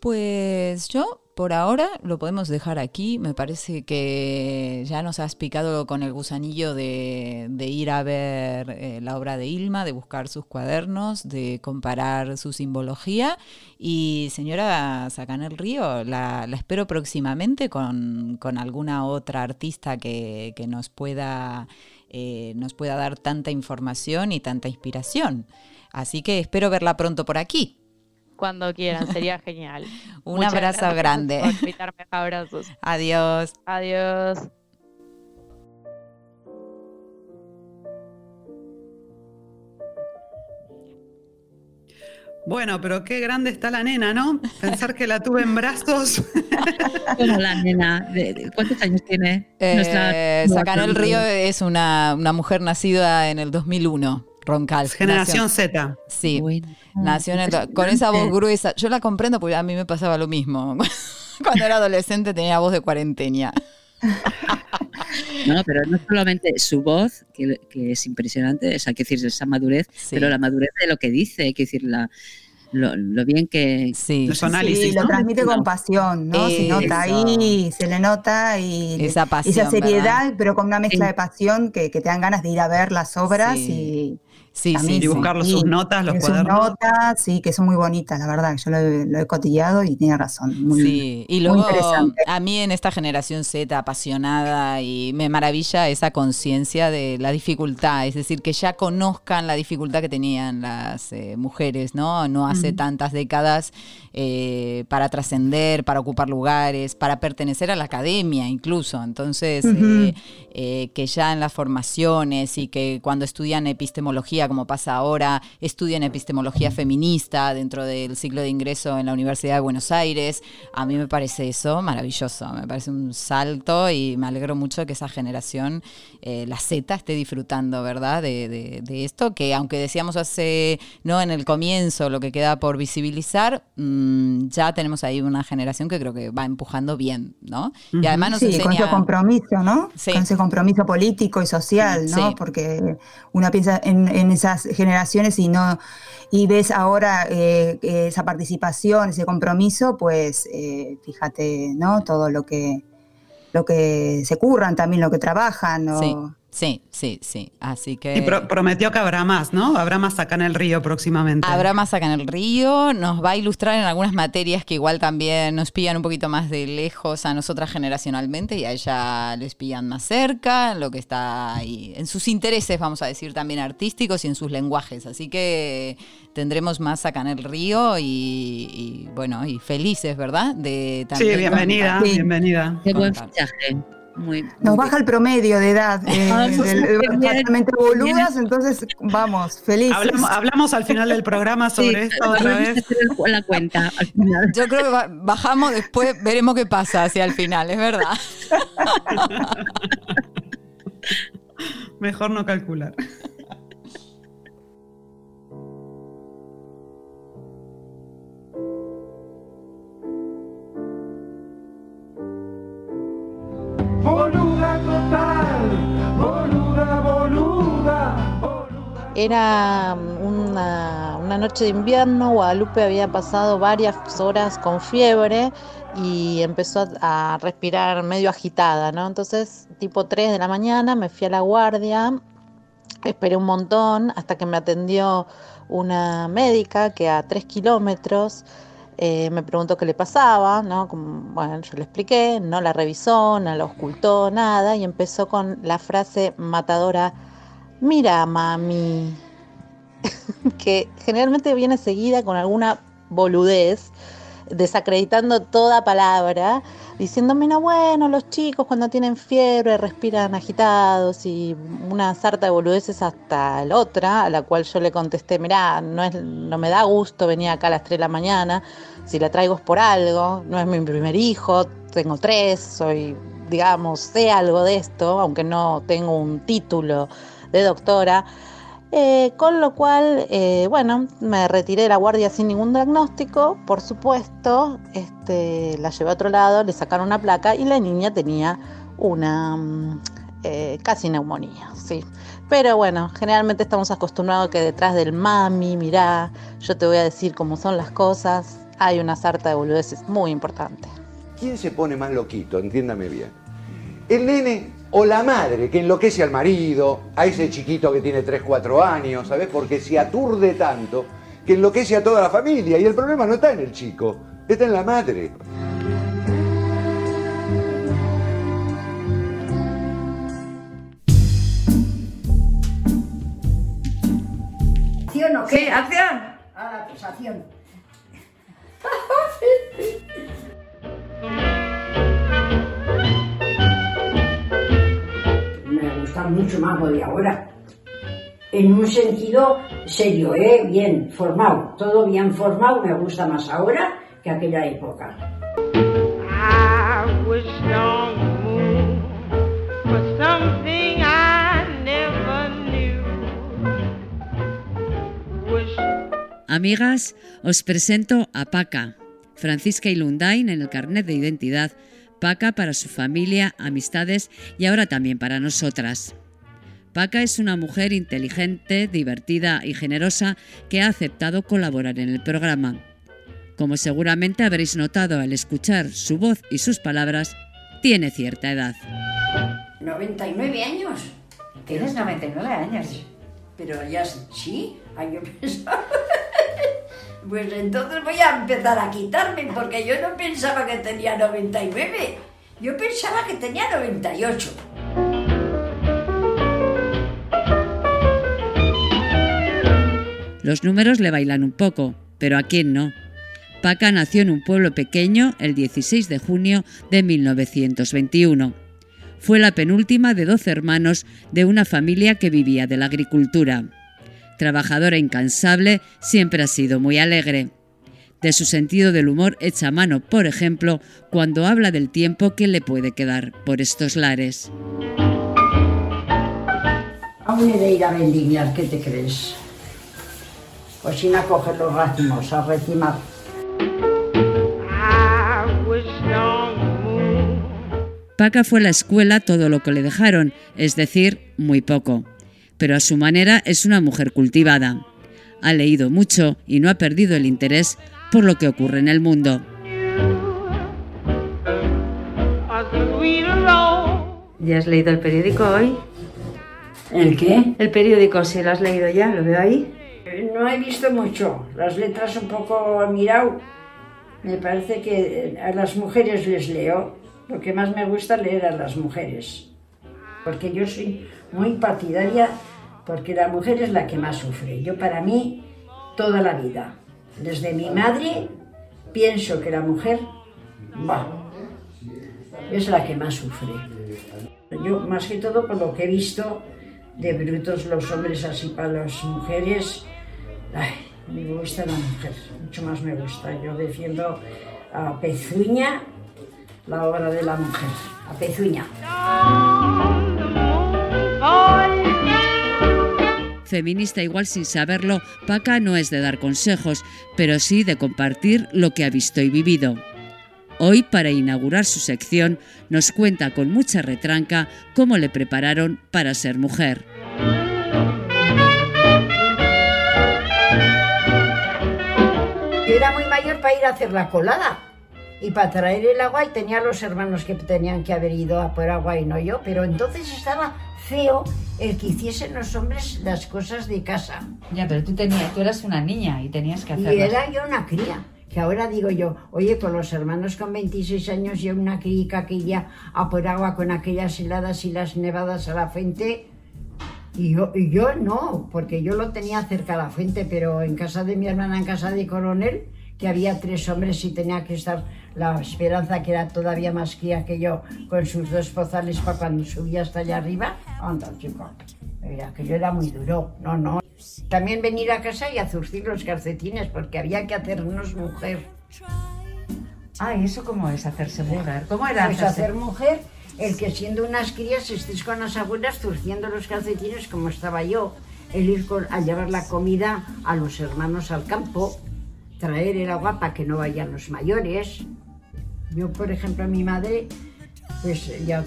Pues yo por ahora lo podemos dejar aquí. Me parece que ya nos has picado con el gusanillo de, ir a ver eh, la obra de Ilma, de buscar sus cuadernos, de comparar su simbología. Y señora Sacanel Río, la, espero próximamente con, alguna otra artista que, nos, pueda, eh, nos pueda dar tanta información y tanta inspiración. Así que espero verla pronto por aquí cuando quieran, sería genial. (laughs) Un abrazo grande. Por invitarme abrazos. (laughs) Adiós. Adiós. Bueno, pero qué grande está la nena, ¿no? Pensar que la tuve en (laughs) brazos. Como la nena, ¿cuántos años tiene? Eh, el Río es una, una mujer nacida en el 2001. Roncal. Generación Z. Sí. Nació con esa voz gruesa. Yo la comprendo porque a mí me pasaba lo mismo. (laughs) Cuando era adolescente tenía voz de cuarentena. No, pero no solamente su voz, que, es impresionante, es hay que decir esa madurez, pero la madurez de lo que dice, hay que decir la, lo, bien que sí, los análisis, lo transmite con pasión, ¿no? se nota ahí, se le nota y esa, pasión, esa seriedad, pero con una mezcla de pasión que, te dan ganas de ir a ver las obras y Sí, sí, dibujar sus notas, los cuadernos. Sus notas, sí, que son muy bonitas, la verdad, yo lo he, cotillado y tiene razón. sí, y luego a mí en esta generación Z apasionada y me maravilla esa conciencia de la dificultad, es decir, que ya conozcan la dificultad que tenían las eh, mujeres, ¿no? No hace tantas décadas eh, para trascender, para ocupar lugares, para pertenecer a la academia incluso. Entonces, eh, que ya en las formaciones y que cuando estudian epistemología, como pasa ahora, estudian epistemología feminista dentro del ciclo de ingreso en la Universidad de Buenos Aires. A mí me parece eso maravilloso, me parece un salto y me alegro mucho que esa generación, eh, la Z, esté disfrutando, ¿verdad?, de, esto, que aunque decíamos hace, ¿no?, en el comienzo lo que queda por visibilizar, mm, ya tenemos ahí una generación que creo que va empujando bien, ¿no? Y además nos sí, con ese compromiso, ¿no? Con ese compromiso político y social, ¿no? Porque una piensa en esas generaciones y no y ves ahora eh, esa participación, ese compromiso, pues eh, fíjate, ¿no? Todo lo que lo que se curran, también lo que trabajan. Sí, sí. Así que. Y prometió que habrá más, ¿no? Habrá más acá en el río próximamente. Habrá más acá en el río. Nos va a ilustrar en algunas materias que igual también nos pillan un poquito más de lejos a nosotras generacionalmente y a ella les pillan más cerca, lo que está ahí. En sus intereses, vamos a decir, también artísticos y en sus lenguajes. Así que tendremos más acá en el río y, bueno, y felices, ¿verdad? De sí, bienvenida, bienvenida. Qué buen fichaje. Nos baja el promedio de edad, eh, (laughs) ah, boludas, entonces vamos, felices. Hablamos, al final del programa sobre esto otra vez. La cuenta Yo creo que bajamos después, veremos qué pasa hacia el final, es verdad. (laughs) Mejor no calcular. Boluda total, boluda, boluda, Era una, una, noche de invierno, Guadalupe había pasado varias horas con fiebre y empezó a, respirar medio agitada, ¿no? Entonces, tipo 3 de la mañana, me fui a la guardia, esperé un montón hasta que me atendió una médica que a 3 kilómetros eh, me preguntó qué le pasaba, ¿no? bueno, yo le expliqué, no la revisó, no la ocultó, nada, y empezó con la frase matadora, mira, mami, (laughs) que generalmente viene seguida con alguna boludez, desacreditando toda palabra, diciéndome, no, bueno, los chicos cuando tienen fiebre respiran agitados y una sarta de boludeces hasta la otra, a la cual yo le contesté, mira, no, es, no me da gusto venir acá a las 3 de la mañana, si la traigo es por algo, no es mi primer hijo, tengo tres, soy, digamos, sé algo de esto, aunque no tengo un título de doctora. Eh, con lo cual, eh, bueno, me retiré de la guardia sin ningún diagnóstico, por supuesto, este, la llevé a otro lado, le sacaron una placa y la niña tenía una mm, eh, casi neumonía, sí. Pero bueno, generalmente estamos acostumbrados que detrás del mami, mirá, yo te voy a decir cómo son las cosas, hay una sarta de boludeces muy importante. ¿Quién se pone más loquito? Entiéndame bien. ¿El nene o la madre que enloquece al marido, a ese chiquito que tiene 3, 4 años, ¿sabes? Porque se aturde tanto que enloquece a toda la familia y el problema no está en el chico, está en la madre. ¿Acción o qué? Sí, acción. Ahora, pues acción. (laughs) Mucho más lo de ahora. En un sentido serio, ¿eh? bien formado, todo bien formado, me gusta más ahora que aquella época. Amigas, os presento a Paca, Francisca Ilundain en el carnet de identidad, Paca para su familia, amistades y ahora también para nosotras. Paca es una mujer inteligente, divertida y generosa que ha aceptado colaborar en el programa. Como seguramente habréis notado al escuchar su voz y sus palabras, tiene cierta edad. 99 años. Tienes 99 años. pero ya sí, yo pensaba. (laughs) Pues entonces voy a empezar a quitarme, porque yo no pensaba que tenía 99, yo pensaba que tenía 98. Los números le bailan un poco, pero ¿a quién no? Paca nació en un pueblo pequeño el 16 de junio de 1921. Fue la penúltima de 12 hermanos de una familia que vivía de la agricultura. Trabajadora incansable, siempre ha sido muy alegre. De su sentido del humor echa mano, por ejemplo, cuando habla del tiempo que le puede quedar por estos lares. Aún he de ir a vendimiar, ¿qué te crees? O sin a coger los racimos, a recimar. Paca fue a la escuela todo lo que le dejaron, es decir, muy poco. Pero a su manera es una mujer cultivada. Ha leído mucho y no ha perdido el interés por lo que ocurre en el mundo. ¿Ya has leído el periódico hoy? ¿El qué? El periódico, si lo has leído ya, lo veo ahí. No he visto mucho, las letras un poco mirado. Me parece que a las mujeres les leo, lo que más me gusta leer a las mujeres, porque yo soy muy partidaria, porque la mujer es la que más sufre. Yo para mí, toda la vida, desde mi madre, pienso que la mujer, es la que más sufre. Yo, más que todo, por lo que he visto de brutos los hombres así para las mujeres, me gusta la mujer, mucho más me gusta. Yo defiendo a Pezuña la obra de la mujer, a Pezuña. Feminista igual sin saberlo, Paca no es de dar consejos, pero sí de compartir lo que ha visto y vivido. Hoy, para inaugurar su sección, nos cuenta con mucha retranca cómo le prepararon para ser mujer. era muy mayor para ir a hacer la colada y para traer el agua y tenía los hermanos que tenían que haber ido a por agua y no yo, pero entonces estaba feo el que hiciesen los hombres las cosas de casa. Ya, pero tú tenías, tú eras una niña y tenías que hacerlo. Y era yo una cría, que ahora digo yo, oye, con los hermanos con 26 años yo una crica que ya a por agua con aquellas heladas y las nevadas a la frente, y yo, y yo no, porque yo lo tenía cerca a la fuente, pero en casa de mi hermana, en casa de Coronel, que había tres hombres y tenía que estar la Esperanza, que era todavía más cría que yo, con sus dos pozales para cuando subía hasta allá arriba. Anda, chico, mira, que yo era muy duro, no, no. También venir a casa y a zurcir los calcetines, porque había que hacernos mujer. Ah, ¿y eso cómo es hacerse mujer? ¿Cómo era pues hacer mujer? el que siendo unas crías estés con las abuelas zurciendo los calcetines como estaba yo, el ir a llevar la comida a los hermanos al campo, traer el agua para que no vayan los mayores. Yo, por ejemplo, mi madre, pues ya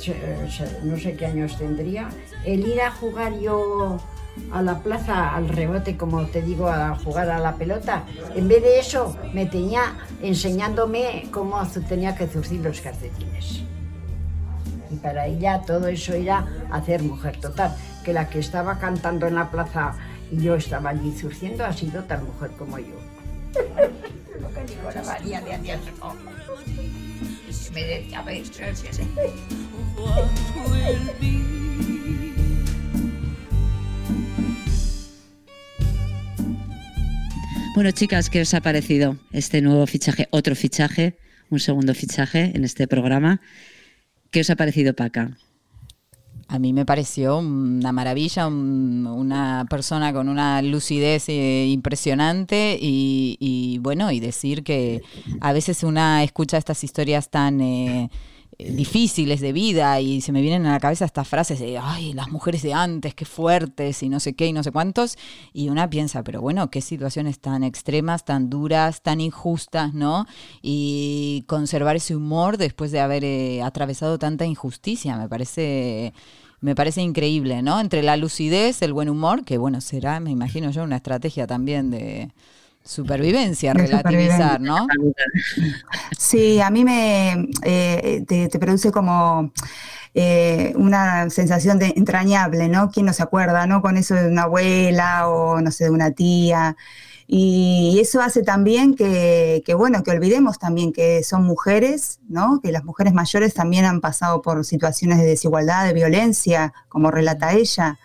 no sé qué años tendría, el ir a jugar yo a la plaza, al rebote, como te digo, a jugar a la pelota. En vez de eso, me tenía enseñándome cómo tenía que zurcir los calcetines. Y para ella todo eso era hacer mujer total. Que la que estaba cantando en la plaza y yo estaba allí surciendo ha sido tal mujer como yo. Bueno, chicas, ¿qué os ha parecido este nuevo fichaje, otro fichaje, un segundo fichaje en este programa? ¿Qué os ha parecido Paca? A mí me pareció una maravilla, una persona con una lucidez eh, impresionante y, bueno, y decir que a veces una escucha estas historias tan... Eh, difíciles de vida y se me vienen a la cabeza estas frases de, ay, las mujeres de antes, qué fuertes y no sé qué y no sé cuántos. Y una piensa, pero bueno, qué situaciones tan extremas, tan duras, tan injustas, ¿no? Y conservar ese humor después de haber eh, atravesado tanta injusticia, me parece me parece increíble, ¿no? Entre la lucidez, el buen humor, que bueno, será, me imagino yo, una estrategia también de, Supervivencia, relativizar, ¿no? Sí, a mí me eh, te, produce como eh, una sensación de entrañable, ¿no? ¿Quién no se acuerda, ¿no? Con eso de una abuela o, no sé, de una tía. Y eso hace también que, que, bueno, que olvidemos también que son mujeres, ¿no? Que las mujeres mayores también han pasado por situaciones de desigualdad, de violencia, como relata ella.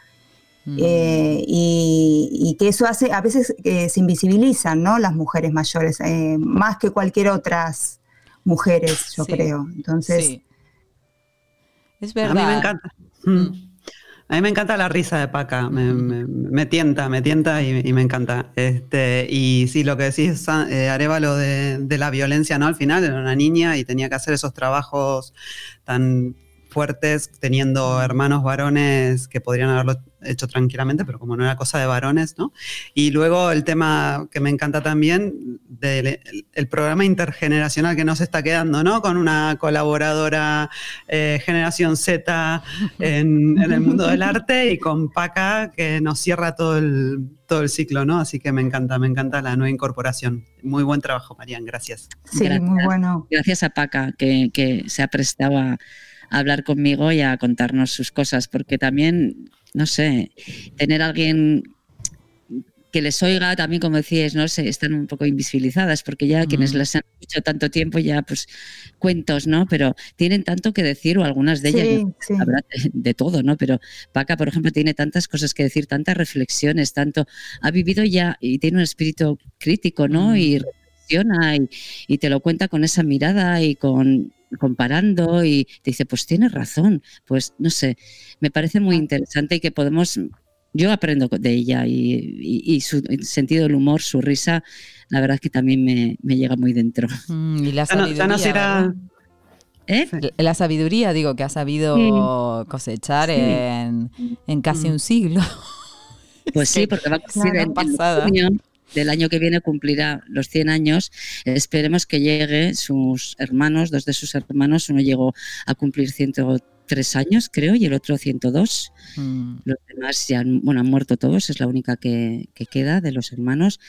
Eh, y, que eso hace, a veces eh, se invisibilizan, ¿no? Las mujeres mayores, eh, más que cualquier otras mujeres, yo creo. Entonces. Es verdad. A mí me encanta. Mm. A mí me encanta la risa de Paca, me, tienta, me tienta y, me encanta. Este, y sí, lo que decís, eh, Arevalo, de, de la violencia, ¿no? Al final era una niña y tenía que hacer esos trabajos tan fuertes, teniendo hermanos varones que podrían haberlo hecho tranquilamente, pero como no era cosa de varones, ¿no? Y luego el tema que me encanta también del el programa intergeneracional que nos está quedando, ¿no? Con una colaboradora eh, generación Z en, el mundo del arte y con Paca que nos cierra todo el, todo el ciclo, ¿no? Así que me encanta, me encanta la nueva incorporación. Muy buen trabajo, Marian, gracias. Sí, muy bueno. Gracias a Paca que, que se ha prestado a hablar conmigo y a contarnos sus cosas, porque también, no sé, tener a alguien que les oiga también, como decías, ¿no? Se, están un poco invisibilizadas porque ya quienes las han escuchado tanto tiempo ya, pues, cuentos, ¿no? Pero tienen tanto que decir o algunas de ellas, habrá de, todo, ¿no? Pero Paca, por ejemplo, tiene tantas cosas que decir, tantas reflexiones, tanto, ha vivido ya y tiene un espíritu crítico, ¿no? Y reflexiona y te lo cuenta con esa mirada y con comparando y te dice, pues tienes razón, pues no sé, me parece muy interesante y que podemos, yo aprendo de ella y, su sentido del humor, su risa, la verdad es que también me, llega muy dentro. (laughs) Mm, y la sabiduría, ¿Eh? La sabiduría, digo, que ha sabido cosechar En, casi mm. un siglo. Pues sí, (laughs) porque va a en, pasada del año que viene cumplirá los 100 años. Esperemos que llegue sus hermanos, dos de sus hermanos, uno llegó a cumplir 103 años, creo, y el otro 102. Mm. Los demás ya bueno, han muerto todos, es la única que, que queda de los hermanos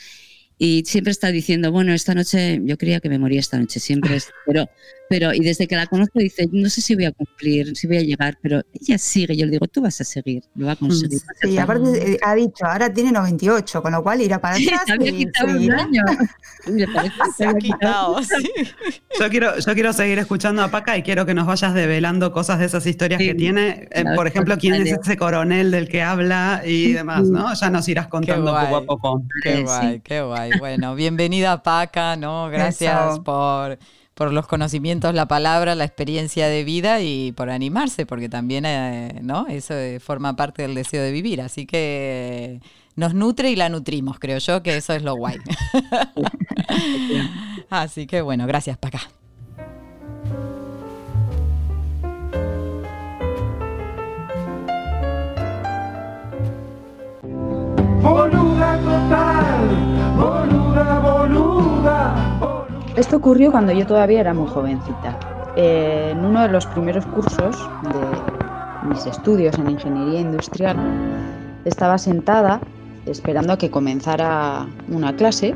y siempre está diciendo, bueno, esta noche, yo creía que me moría esta noche, siempre es, (laughs) pero, pero, y desde que la conozco dice, no sé si voy a cumplir, si voy a llegar, pero ella sigue, yo le digo, tú vas a seguir, lo va a conseguir. Sí, aparte eh, ha dicho, ahora tiene 98, con lo cual irá para atrás. Se había quitado un año. (laughs) Se ha quitado, sí. Yo quiero, yo quiero seguir escuchando a Paca y quiero que nos vayas develando cosas de esas historias que tiene. Eh, por ejemplo, quién es ese coronel del que habla y demás, ¿no? Ya nos irás contando poco a poco. Qué guay, qué guay. Bueno, bienvenida Paca, ¿no? Gracias por, por los conocimientos, la palabra, la experiencia de vida y por animarse, porque también, eh, ¿no? Eso forma parte del deseo de vivir. Así que nos nutre y la nutrimos, creo yo, que eso es lo guay. (laughs) Así que bueno, gracias Paca. Boluda total. Esto ocurrió cuando yo todavía era muy jovencita. Eh, en uno de los primeros cursos de mis estudios en ingeniería industrial, estaba sentada esperando a que comenzara una clase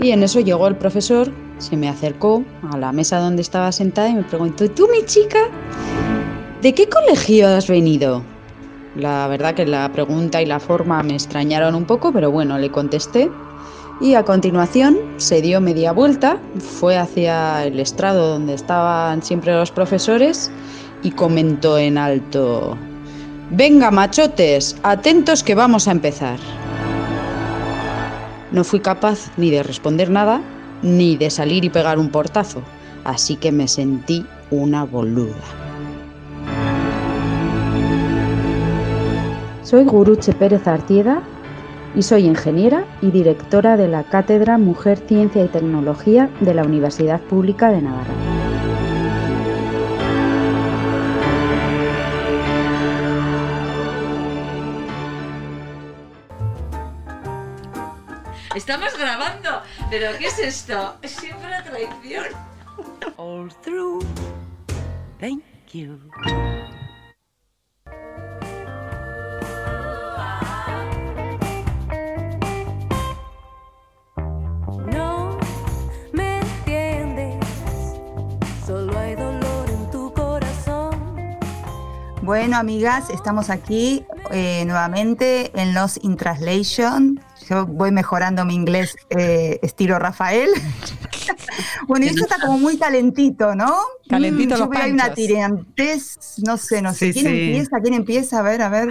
y en eso llegó el profesor, se me acercó a la mesa donde estaba sentada y me preguntó, ¿tú mi chica? ¿De qué colegio has venido? La verdad que la pregunta y la forma me extrañaron un poco, pero bueno, le contesté y a continuación se dio media vuelta, fue hacia el estrado donde estaban siempre los profesores y comentó en alto, Venga machotes, atentos que vamos a empezar. No fui capaz ni de responder nada, ni de salir y pegar un portazo, así que me sentí una boluda. Soy Guruche Pérez Artieda y soy ingeniera y directora de la Cátedra Mujer, Ciencia y Tecnología de la Universidad Pública de Navarra. Estamos grabando, pero ¿qué es esto? Siempre la traición. All through. Thank you. Bueno, amigas, estamos aquí eh, nuevamente en los In Translation. Yo voy mejorando mi inglés eh, estilo Rafael. (laughs) bueno, y esto está como muy calentito, ¿no? Calentito Mm, los Yo veo ahí una tirantes, no sé, no sé. Sí, ¿Quién sí. empieza? ¿Quién empieza? A ver, a ver.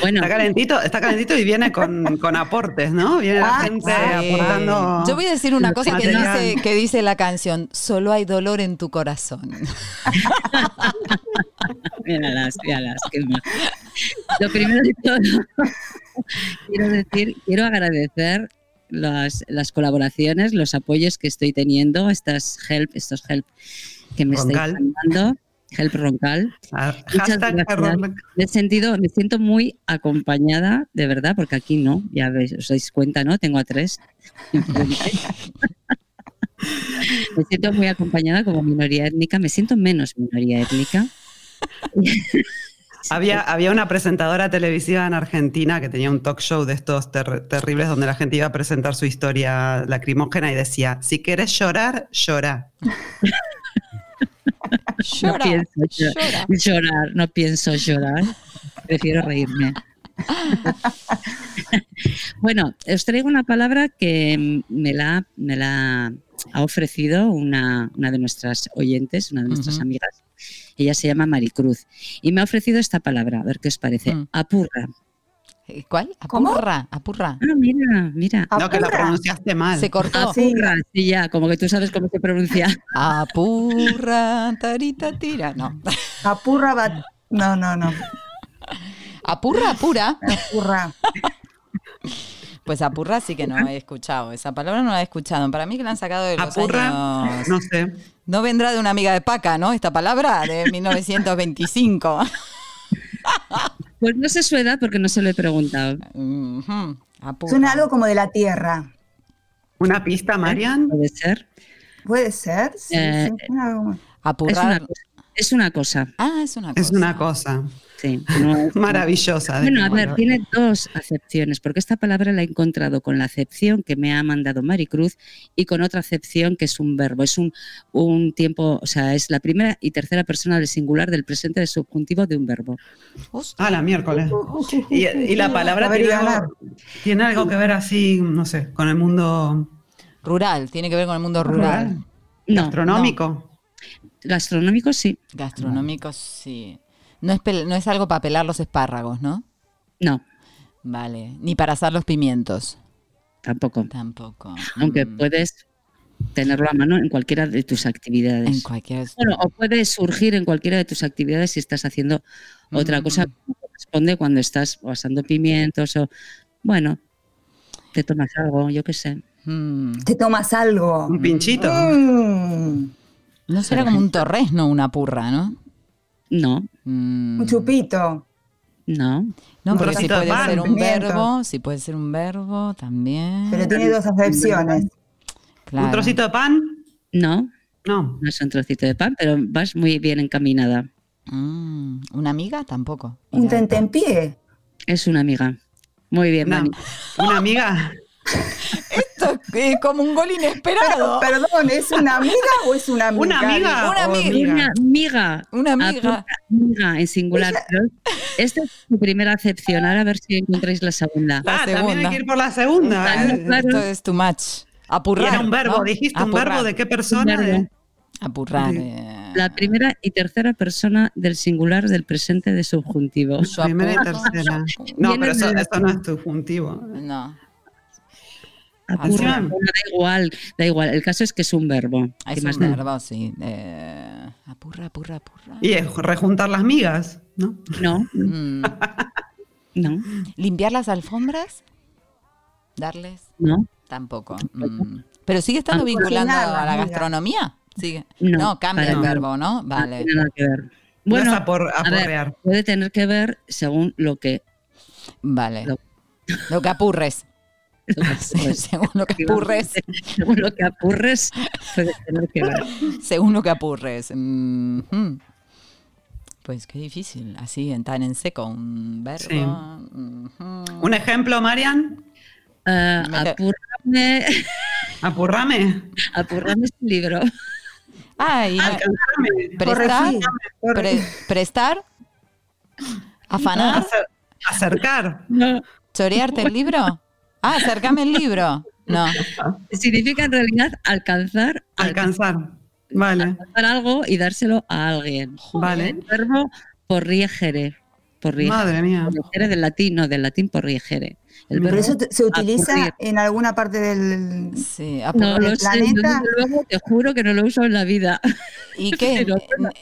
Bueno, Está calentito, está calentito y viene con, con aportes, ¿no? Viene la Ah, gente Sí. aportando. Yo voy a decir una cosa que dice, que dice la canción, solo hay dolor en tu corazón. (laughs) míralas, míralas, qué más. Lo primero de todo, (laughs) quiero decir, quiero agradecer las, las colaboraciones, los apoyos que estoy teniendo, estas help, estos help que me Roncal. estáis mandando, help roncal. Ah. Roncal. Me he sentido, me siento muy acompañada, de verdad, porque aquí no, ya veis, os dais cuenta, ¿no? Tengo a tres. (laughs) me siento muy acompañada como minoría étnica, me siento menos minoría étnica. (laughs) Había, había una presentadora televisiva en Argentina que tenía un talk show de estos ter- terribles donde la gente iba a presentar su historia lacrimógena y decía, si quieres llorar, llora. Llora, (laughs) no pienso llo- llora. llorar, no pienso llorar, prefiero reírme. (laughs) bueno, os traigo una palabra que me la, me la ha ofrecido una, una de nuestras oyentes, una de nuestras amigas. Ella se llama Maricruz y me ha ofrecido esta palabra, a ver qué os parece. Mm. Apurra. ¿Cuál? ¿Cómo? Apurra, apurra. Ah, mira, mira. No, que la Apurra. pronunciaste mal. Se cortó. Apurra, sí, ya, como que tú sabes cómo se pronuncia. (laughs) Apurra, tarita, tira. No. Apurra, bat- no, no, no. Apurra, apura. Apurra. (laughs) Pues apurra sí que no he escuchado. Esa palabra no la he escuchado. Para mí que la han sacado de los Apurra, años... no sé. No vendrá de una amiga de Paca, ¿no? Esta palabra de (laughs) 1925. Pues no sé su edad porque no se lo he preguntado. Ujú, apurra. Suena algo como de la tierra. ¿Una pista, Marian? Puede ser. ¿Puede ser? Sí, Eh, sí, Es una, cosa- es una cosa. Ah, es una cosa. Es una cosa Sí, no es- maravillosa. Bueno, a ver, tiene dos acepciones, porque esta palabra la he encontrado con la acepción que me ha mandado Maricruz y con otra acepción que es un verbo. Es un, un tiempo, o sea, es la primera y tercera persona del singular del presente del subjuntivo de un verbo. Ah, la miércoles. Y, y la palabra tiene algo, tiene algo que ver así, no sé, con el mundo Rural, tiene que ver con el mundo rural. No, gastronómico. gastronómico sí. Gastronómico, sí. No es, pel- no es algo para pelar los espárragos, ¿no? No, Vale. Ni para asar los pimientos. tampoco. Tampoco. Aunque Mm, puedes tenerlo a mano en cualquiera de tus actividades. En cualquier. Bueno, o puede surgir en cualquiera de tus actividades si estás haciendo otra Mm. cosa como corresponde cuando estás o asando pimientos o, bueno, te tomas algo, yo qué sé. Mm. Te tomas algo. Un pinchito. Mm, No será como un torres, no una purra, ¿no? No, Mm. un chupito. no. No, Un porque si trocito de puede pan, ser un pimiento. verbo, si puede ser un verbo también. Pero tiene dos acepciones. Claro. ¿Un trocito de pan? No, No. no es un trocito de pan, pero vas muy bien encaminada. Mm, ¿Una amiga? Tampoco. Un tentempié. Es una amiga. Muy bien, Mani. (laughs) una amiga. Es como un gol Pero, inesperado. perdón, ¿es una amiga o es una amiga? Una amiga. Una amiga. Una amiga. Una amiga. Amiga en singular. Esta es tu primera acepción. Ahora a ver si encontráis la segunda. La ah, también hay que ir por la segunda. Claro, ¿eh? Esto es too much. Y Apurrar. era un verbo, ¿no? dijiste un verbo de qué persona? Apurrar. Sí. eh. La primera y tercera persona del singular del presente de subjuntivo. Primera y tercera. No, pero eso no es subjuntivo. No. Apurra. Bueno, da igual, da igual. El caso es que es un verbo. ¿Qué Es más un verbo, sí. Eh, apurra, apurra, apurra. Y es rejuntar las migas, ¿no? No, Mm. (laughs) no, ¿Limpiar las alfombras? ¿Darles? no. Tampoco. Mm. Pero sigue estando Ah, vinculando a la amiga. gastronomía. Sigue. No, No, cambia el verbo, ¿no? No Vale. tiene nada que ver. no Bueno, a ver, puede tener que ver según lo que, Vale. Lo- Lo que apurres. (laughs) (laughs) (laughs) Según lo que apurres. según lo que apurres, tener que ver. Según lo que apurres. Mm. Pues qué difícil. Así, en tan en seco. Un verbo. Sí. Un ejemplo, Marian. Mete- apurrame, Apurrame. apurrame este libro. Ah, y Alcanzame. prestar. Pre- prestar. ¿Afanar? Acer- acercar. ¿Chorearte el libro? Ah, acercame el libro. No. Significa en realidad alcanzar, Alcanzar. Vale. alcanzar algo y dárselo a alguien. Vale. El verbo porriegere. porriegere. Madre mía. Porriegere del latín, no, del latín porriegere. El Pero verbo eso te- se utiliza apurrir. en alguna parte del, Sí, No del sé, planeta. desde luego te juro que no lo uso en la vida. ¿Y (laughs) qué? Pero-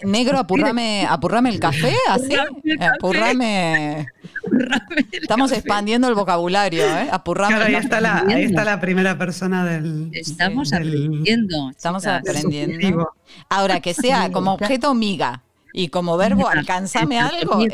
¿Negro, apurrame, apurrame el café? ¿Así? Apurrame el café. Apurrame. Estamos expandiendo el vocabulario, ¿eh? Apurrame Claro, ahí el está, la, ahí está la primera persona del. Estamos del- aprendiendo. Estamos chicas. aprendiendo. Ahora, que sea como objeto miga y como verbo alcanzame algo. eh,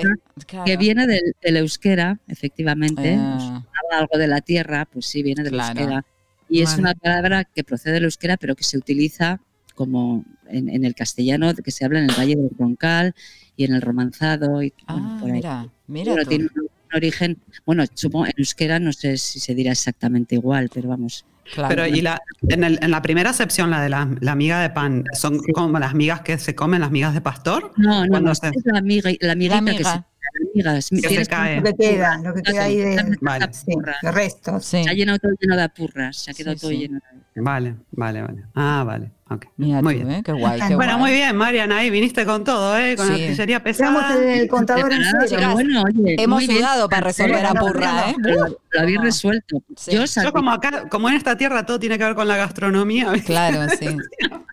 claro. Que viene del, del euskera, efectivamente. Ah. Pues, algo de la tierra, pues sí, viene del Claro. euskera. Y es una palabra que procede del euskera, pero que se utiliza como en, en el castellano, que se habla en el Valle del Roncal y en el romanzado. Y, bueno, Ah, por ahí. mira, mira Bueno, tú. tiene un origen, bueno, supongo en euskera no sé si se dirá exactamente igual, pero vamos. Claro. Pero y la, en, el- en la primera acepción, la de la, la miga de pan, ¿son como las migas que se comen, las migas de pastor? No, no, Cuando no, se- es la miga, la se, miga. la miga, Que se tienes cae. Lo que queda, lo que queda ahí de, Vale. sí, de restos. Sí. Se ha llenado todo lleno de apurras, se ha quedado Sí, todo sí. lleno de... Vale, vale, vale. Ah, vale. ok. Mira muy tú, bien. ¿eh? Qué guay, qué Bueno, guay. muy bien, Mariana, ahí viniste con todo, ¿eh? Con Sí. artillería Estamos pesada. en el contador en Preparada, cero. pero bueno, oye, Hemos sudado para resolver a Purra, ¿eh? Lo, habéis No. resuelto. Sí. Yo como acá, como en esta tierra todo tiene que ver con la gastronomía. Claro, sí.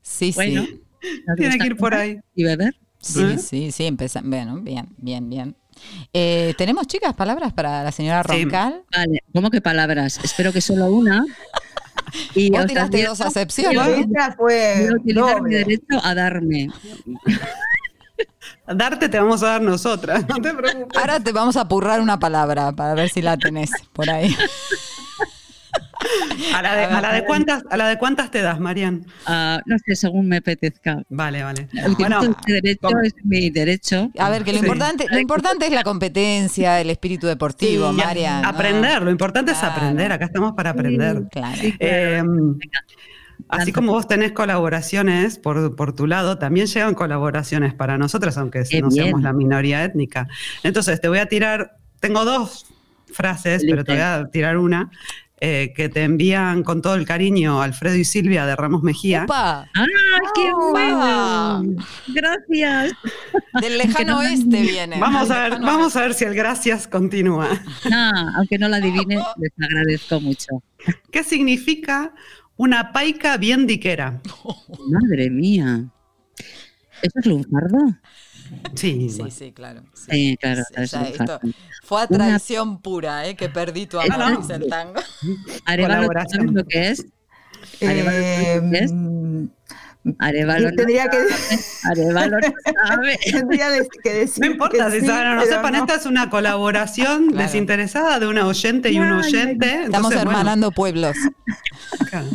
Sí, Bueno, sí. tiene que ir por ahí. ¿Y beber? Sí, ¿Eh? sí, sí, empezamos. Bueno, bien, bien, bien. Eh, ¿Tenemos, chicas, palabras para la señora Sí. Roncal? Vale, ¿cómo que palabras? Espero que solo una. Y Vos os tiraste dos acepciones, fue a utilizar mi derecho a darme. (laughs) Darte te vamos a dar nosotras, no te preocupes. Ahora te vamos a apurrar una palabra para ver si la tenés por ahí. (laughs) ¿A la de, a la de cuántas, a la de cuántas te das, Marian? Ah, no sé, según me apetezca. Vale, vale. Bueno, este derecho, es mi derecho. A ver, que lo Sí. importante, lo importante es la competencia, el espíritu deportivo, y Marian. ¿no? aprender, lo importante es aprender, acá estamos para aprender. Claro. Eh, así como vos tenés colaboraciones por, por tu lado, también llegan colaboraciones para nosotras, aunque Qué no seamos la minoría étnica. Entonces, te voy a tirar, tengo dos frases, pero te voy a tirar una, eh, que te envían con todo el cariño Alfredo y Silvia de Ramos Mejía. ¡Upa! ¡Ah, qué ¡Upa! bueno! Gracias. Del (laughs) lejano oeste viene. Vamos a ver, vamos a ver si el gracias continúa. No, aunque no la adivine, les agradezco mucho. ¿Qué significa una paica bien diquera? Madre mía. ¿Eso es lunfardo? Sí, Sí, bueno. sí, claro. sí. Sí, claro, Sí, ya esto fue a Una- traición pura, ¿eh? Que perdí tu amor, no. dice el tango. Arevalo. ¿sabes lo que es? Arevalo, Eh, ¿qué es? Arevalo no tendría que, sabe, Arevalo no sabe. (laughs) tendría que decir No importa que si sí, saben o no sepan, esta es una colaboración Claro. desinteresada de una oyente y un Ay, oyente. Estamos entonces, bueno, hermanando pueblos. claro.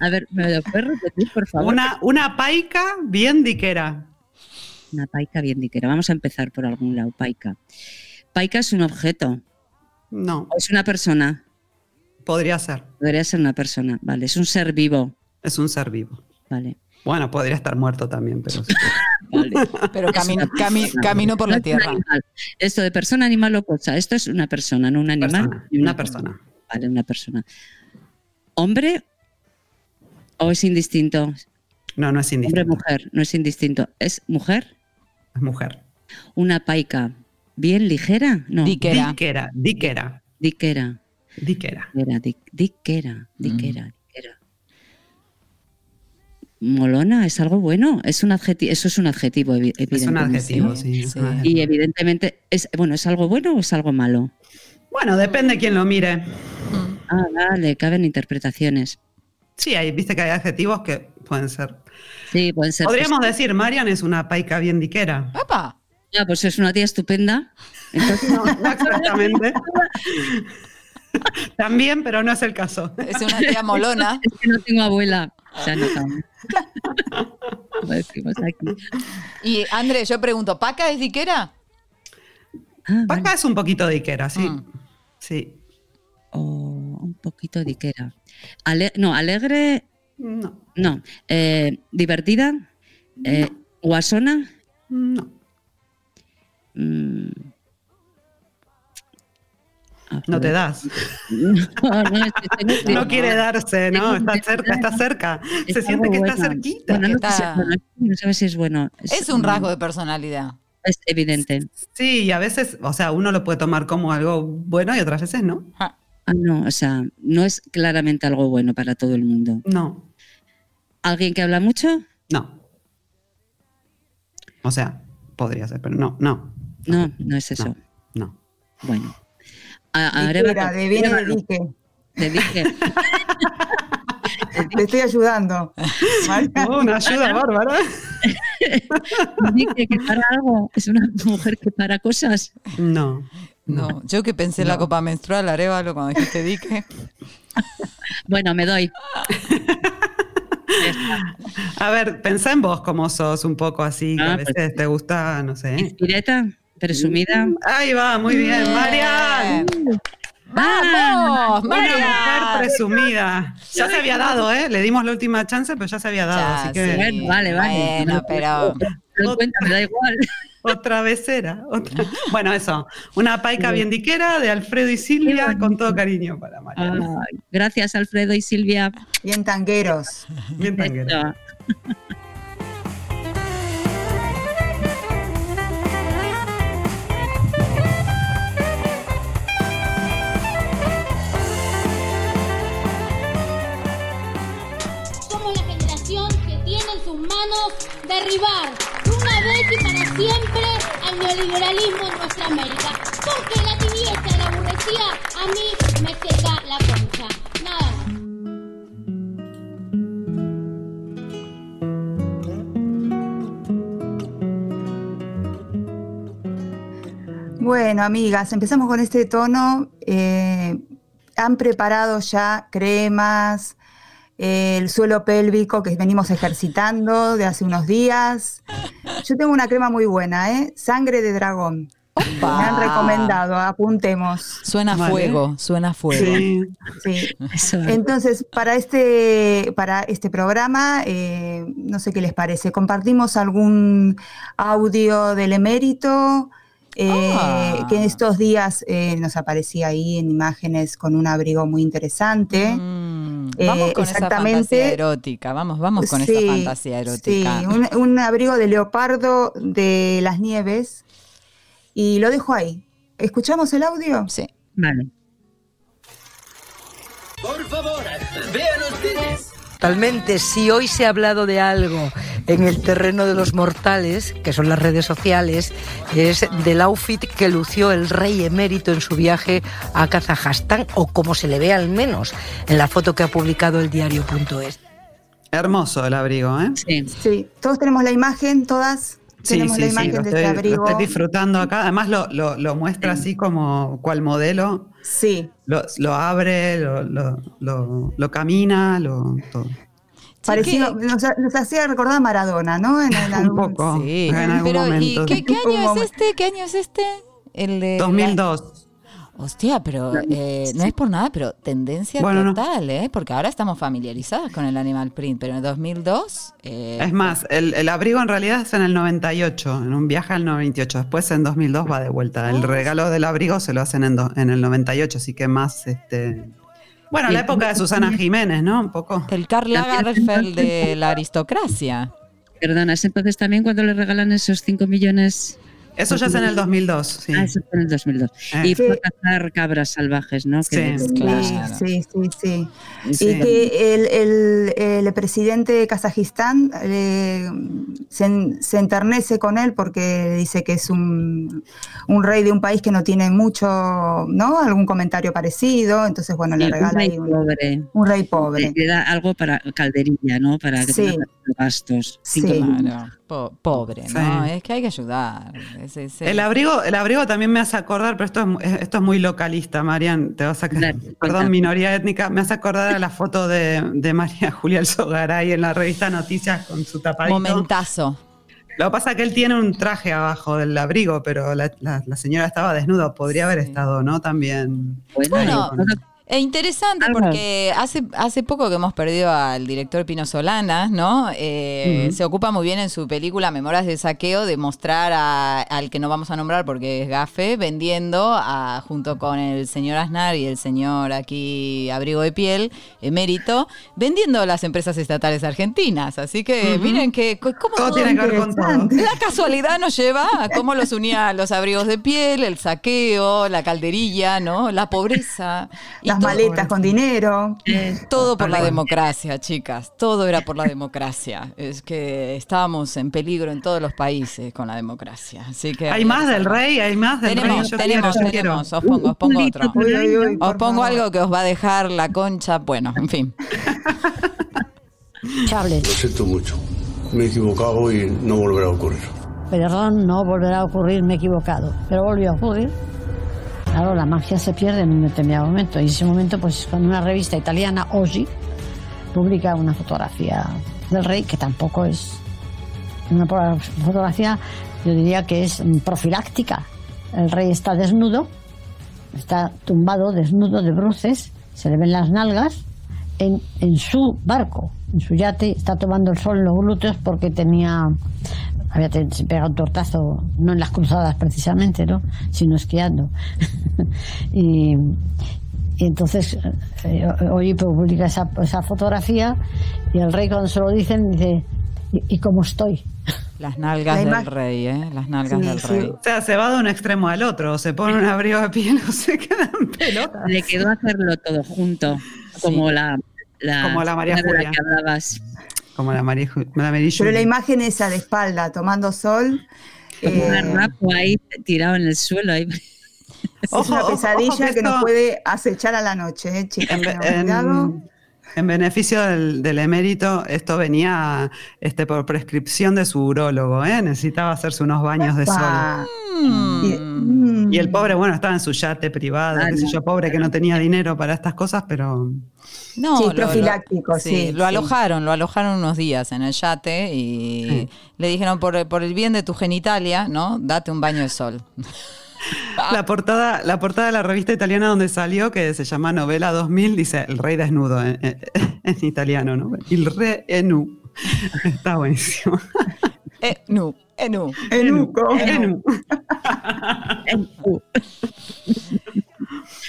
A ver, ¿me lo puedes repetir, por favor? Una, una paica bien diquera. Una paica bien diquera. Vamos a empezar por algún lado. Paica. Paica es un objeto. No, Es una persona. podría ser. Podría ser una persona. Vale. Es un ser vivo. Es un ser vivo. Vale. Bueno, podría estar muerto también, pero sí. (laughs) Vale. Pero Es cami- una cami- persona. camino por No la tierra. Esto de persona, animal o cosa. Esto es una persona, no un animal. Persona, una persona. Vale, una persona. ¿Hombre o es indistinto? No, no es Hombre, indistinto. mujer, no es indistinto. ¿Es mujer? Es mujer. Una paica. ¿Bien ligera? No. Diquera. Diquera, diquera, Diquera. diquera. Diquera, di- diquera, Mm. diquera, diquera. Molona, es algo bueno. Es un adjetivo, eso es un adjetivo, evi- Es un evidentemente. adjetivo, sí. es sí. un adjetivo. Y evidentemente, es, bueno, ¿es algo bueno o es algo malo? Bueno, depende quién lo mire. Ah, vale, caben interpretaciones. Sí, hay, viste que hay adjetivos que pueden ser. Sí, pueden ser. Podríamos decir, Marian es una paica bien diquera. ¡Papá! Ya, pues es una tía estupenda. Entonces, No, no exactamente. (laughs) También, pero no es el caso. Es una tía molona. (laughs) es que no tengo abuela. Se ha notado. Como decimos aquí. Y André, yo pregunto, ¿Paca es diquera? Ah, Paca vale. es un poquito diquera, sí. Mm. Sí. Oh, poquito diquera. Ale- no, alegre, No, no. Eh, divertida, eh, guasona. no. Mm, No te das. (laughs) No, no, No quiere darse, ¿no? Está cerca, está cerca. Se siente que está cerquita. Bueno, no, está- no sabes si es bueno. Es un rasgo de personalidad. Es evidente. Sí, y a veces, o sea, uno lo puede tomar como algo bueno y otras veces no. Ah, no, o sea, no es claramente algo bueno para todo el mundo. No. ¿Alguien que habla mucho? No. O sea, podría ser, pero no, no. No, no es eso. No. Bueno. A- a Dijera, Arevalo, de viene de dique. te dije. Te estoy ayudando. Oh, (laughs) una ayuda bárbara. (laughs) Dije que para algo. Es una mujer que para cosas. No. No, yo que pensé en la copa menstrual, Arevalo, cuando dijiste dique. (laughs) Bueno, me doy. (laughs) A ver, pensá en vos como sos un poco así, que Ah, a veces te gusta, no sé. Pireta, presumida. Ahí va, muy bien, Marian. ¡Vamos, Una mujer presumida. Ya se había dado, ¿eh? Le dimos la última chance, pero ya se había dado, Ya, así que. sí. Bueno, vale, vale. Bueno, pero cuenta, me da igual. Otra vez era. otra- Bueno, eso. Una paica bien diquera de Alfredo y Silvia, con todo cariño para Marian. Ay, gracias, Alfredo y Silvia. Bien tangueros. Bien tanguera. Somos la generación que tiene en sus manos derribar de una vez y siempre al neoliberalismo en nuestra América. Porque la tibieza la aburrecía a mí me seca la concha. Nada más. Bueno, amigas, empezamos con este tono. Eh, han preparado ya cremas, el suelo pélvico que venimos ejercitando de hace unos días. Yo tengo una crema muy buena, ¿eh? Sangre de dragón. Me han recomendado, apuntemos. suena a Vale. fuego, suena a fuego. Sí. (laughs) Entonces, para este, para este programa, eh, no sé qué les parece, compartimos algún audio del emérito, eh, Ah. que en estos días eh, nos aparecía ahí en imágenes con un abrigo muy interesante. Mm, Eh, vamos con esa fantasía erótica, vamos, vamos con esa Sí, fantasía Sí, erótica. un, un abrigo de leopardo de las nieves. Y lo dejo ahí. ¿Escuchamos el audio? Sí. Vale. Por favor, ustedes. Totalmente, si hoy se ha hablado de algo en el terreno de los mortales, que son las redes sociales, es del outfit que lució el rey emérito en su viaje a Kazajstán, o como se le ve al menos en la foto que ha publicado el diario.es. Hermoso el abrigo, ¿eh? Sí. Sí, todos tenemos la imagen, todas tenemos sí, la sí, imagen lo de estoy, este lo abrigo. estoy disfrutando acá. Además lo, lo- lo muestra así como cual modelo. Sí, Lo, lo abre, lo, lo- lo- lo camina, lo todo. parecido, nos, nos hacía recordar a Maradona, ¿no? En, en (laughs) Un algún- poco. Sí, en algún pero ¿y momento. qué, qué Un año es este? ¿Qué año es este? El de 2002. Hostia, pero eh, no es por nada, pero tendencia Bueno, no. total, ¿eh? Porque ahora estamos familiarizadas con el animal print, pero en el 2002... eh, Es más, el, el abrigo en realidad es en el 98, en un viaje al 98. Después en 2002 va de vuelta. El regalo del abrigo se lo hacen en, do- en el 98, así que más este. Bueno, la época de Susana Jiménez, ¿no? Un poco. el Karl Lagerfeld de la aristocracia. Perdona, es entonces también cuando le regalan esos 5 millones. Eso ya es en el 2002, sí. Ah, eso fue en el 2002. Eh. Y fue Sí. a cazar cabras salvajes, ¿no? Que- Sí. Claro. Sí, sí, sí. Sí. Y que el, el- el presidente de Kazajistán eh, se, en- se enternece con él porque dice que es un, un rey de un país que no tiene mucho, ¿no? Algún comentario parecido. Entonces, bueno, le un regala rey ahí un, pobre. un rey pobre. Le da algo para calderilla, ¿no? Para que Sí. tenga gastos. Sí. Claro, po- pobre, ¿no? Sí. Es que hay que ayudar. Es- es- es- El abrigo, el abrigo también me hace acordar, pero esto es, esto es muy localista, Marian, te vas a Dale, (laughs) perdón, minoría étnica, me hace acordar a la foto de, de María Julia Alzogaray en la revista Noticias con su tapadito. Momentazo. Lo que pasa es que él tiene un traje abajo del abrigo, pero la, la- la señora estaba desnuda, podría haber estado, ¿no? También. Bueno, Bueno, todo- E interesante porque hace, hace poco que hemos perdido al director Pino Solanas, ¿no? Eh. Se ocupa muy bien en su película Memorias de Saqueo de mostrar a- al que no vamos a nombrar porque es gafe, vendiendo a, junto con el señor Aznar y el señor aquí Abrigo de Piel, emérito, vendiendo las empresas estatales argentinas. Así que miren que cómo Todo tiene que ver con todo. (laughs) La casualidad nos lleva a cómo los unía los abrigos de piel, el saqueo, la calderilla, ¿no? La pobreza. y Las todo- maletas con dinero. Todo por la democracia, chicas. Todo era por la democracia. Es que estábamos en peligro en todos los países con la democracia. Así que Hay más del rey, hay más del tenemos, rey. Yo tenemos, quiero, tenemos. Os pongo, os pongo otro. Uy, uy, uy, Os pongo favor. algo que os va a dejar la concha. Bueno, en fin. (laughs) Charles, Lo siento mucho. Me he equivocado y no volverá a ocurrir. perdón, no volverá a ocurrir, me he equivocado. Pero volvió a ocurrir. Claro, la magia se pierde en un determinado momento. Y ese momento, pues, cuando una revista italiana, Oggi, publica una fotografía del rey, que tampoco es una fotografía, yo diría que es mm, profiláctica. El rey está desnudo, está tumbado, desnudo, de bruces, se le ven las nalgas, en, en su barco, en su yate, está tomando el sol en los glúteos porque tenía, había te- se pega un tortazo, no en las cruzadas precisamente, ¿no? sino esquiando. (laughs) y, y entonces eh, hoy publica esa, esa fotografía y el rey cuando se lo dicen dice, ¿y, y cómo estoy? (laughs) Las nalgas La del rey, ¿eh? Las nalgas del rey. O sea, se va de un extremo al otro, se pone un abrigo de piel (laughs) o se queda en pelota. Le quedó hacerlo todo junto, como la, la, Como la María Julia. que hablabas. Como la María, la Pero la imagen esa de espalda, tomando sol. Como eh, un ahí tirado en el suelo. Ahí. es Ojo, una pesadilla ojo que que nos puede acechar a la noche, ¿eh, chicas? En, en-. En beneficio del, del emérito, esto venía este, por prescripción de su urólogo, ¿eh? necesitaba hacerse unos baños de sol. Mm. Y el pobre, bueno, estaba en su yate privado, qué sé yo, pobre que no tenía dinero para estas cosas, pero No, Sí, lo- lo- profiláctico, sí, Lo sí. alojaron, lo alojaron unos días en el yate y le dijeron por, por el bien de tu genitalia, ¿no? Date un baño de sol. (laughs) la portada, la portada de la revista italiana donde salió, que se llama Novela 2000, dice el rey desnudo en, en- (laughs) en italiano, ¿no? Il re è nu. Está buenísimo. Eh, nu, eh, nu. Enuco. Enu. (laughs)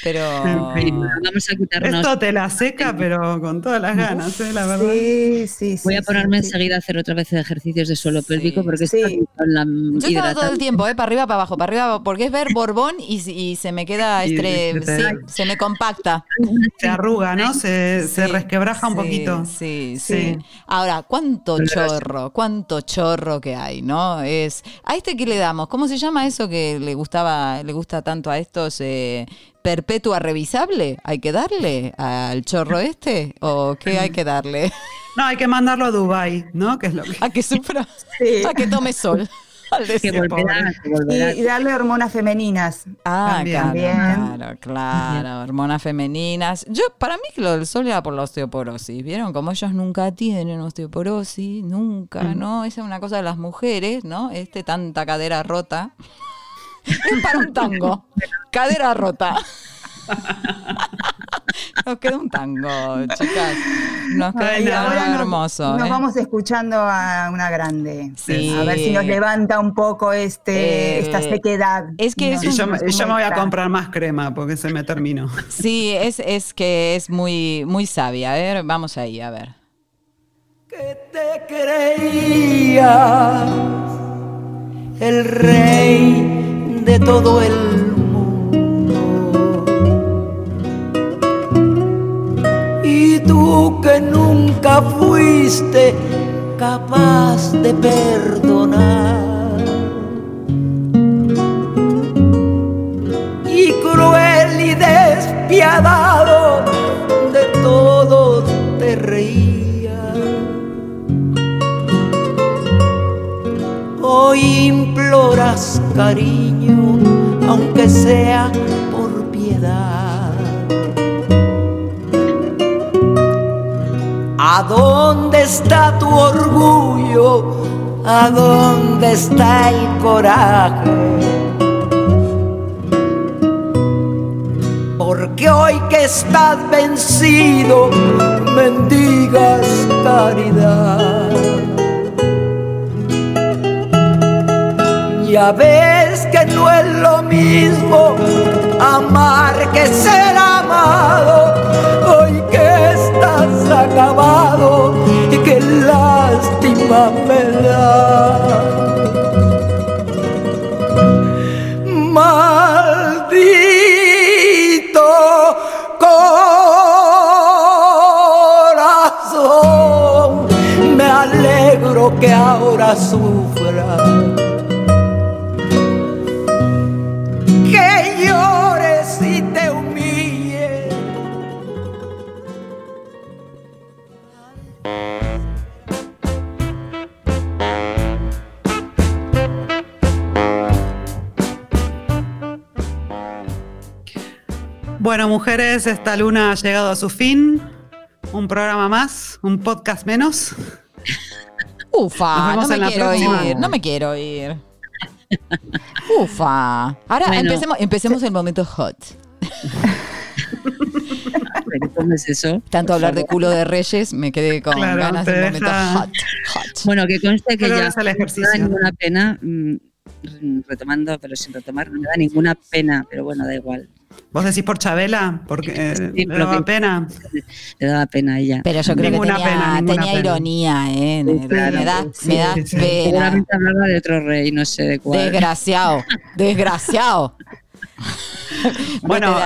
Pero En fin. Vamos a quitarnos. Esto te la seca, pero con todas las ganas, ¿eh? la verdad. Sí, sí, sí. Voy a ponerme sí, sí. enseguida a hacer otra vez ejercicios de suelo pélvico porque Sí. estoy con la Yo estaba todo el tiempo, ¿eh? Para arriba, para abajo, para arriba, porque es ver Borbón y, y se me queda, estre- se te- sí, se me compacta. Se arruga, ¿no? Se, se resquebraja un sí, poquito. Sí, sí, Sí. Ahora, cuánto Pero es- chorro, cuánto chorro que hay, ¿no? Es a este que le damos, ¿cómo se llama eso que le gustaba, le gusta tanto a estos eh, perpetua revisable? ¿Hay que darle al chorro este o qué hay que darle? (laughs) No, hay que mandarlo a Dubai, ¿no? Que es lo que... A que sufra, Sí. a que tome sol. (laughs) Al Que desierto. volverá, que volverá. Y, y darle hormonas femeninas. Ah, También. claro, claro, claro, hormonas femeninas. Yo, para mí que lo del sol era por la osteoporosis. ¿Vieron? Como ellos nunca tienen osteoporosis, nunca, ¿no? Esa es una cosa de las mujeres, ¿no? Este tanta cadera rota. Es (laughs) para un tango. Cadera rota. (laughs) Nos queda un tango, chicas. Nos queda Ay, un no. tango Ahora nos, hermoso. nos ¿eh? vamos escuchando a una grande. Sí. A ver si nos levanta un poco este, Eh, esta sequedad. es que es Y un- yo, me- y yo me voy a comprar más crema porque se me terminó. Sí, es, es que es muy, muy sabia. A ver, vamos ahí, a ver. te creías el rey de todo el mundo. Y tú que nunca fuiste capaz de perdonar. Y cruel y despiadado de todo te reías. Hoy imploras cariño, aunque sea por piedad. ¿A dónde está tu orgullo? ¿A dónde está el coraje? ¿Por que hoy que estás vencido mendigas caridad. Ya ves que no es lo mismo amar que ser amado. Hoy que estás acabado y qué lástima me da. Maldito corazón, me alegro que ahora sufra. Mujeres, esta luna ha llegado a su fin. Un programa más, un podcast menos. Ufa, no me quiero próxima. ir, no me quiero ir. Ufa. Ahora Bueno. empecemos, empecemos el momento hot. ¿Cómo es eso? Tanto hablar de culo de reyes, me quedé con Claro, ganas del momento deja- hot. Bueno, que conste que Pero ya no me da ninguna pena, mm, retomando, pero sin retomar, no me da ninguna pena, pero bueno, da igual. ¿Vos decís por Chabela? Porque eh, Sí, le daba pena. Le daba pena a ella. Pero yo creo Ninguna que tenía, pena, tenía pena. ironía, ¿eh? Me- me da, me da pena. Hablaba de otro rey, no sé de cuál. Desgraciado, desgraciado. (laughs) Bueno,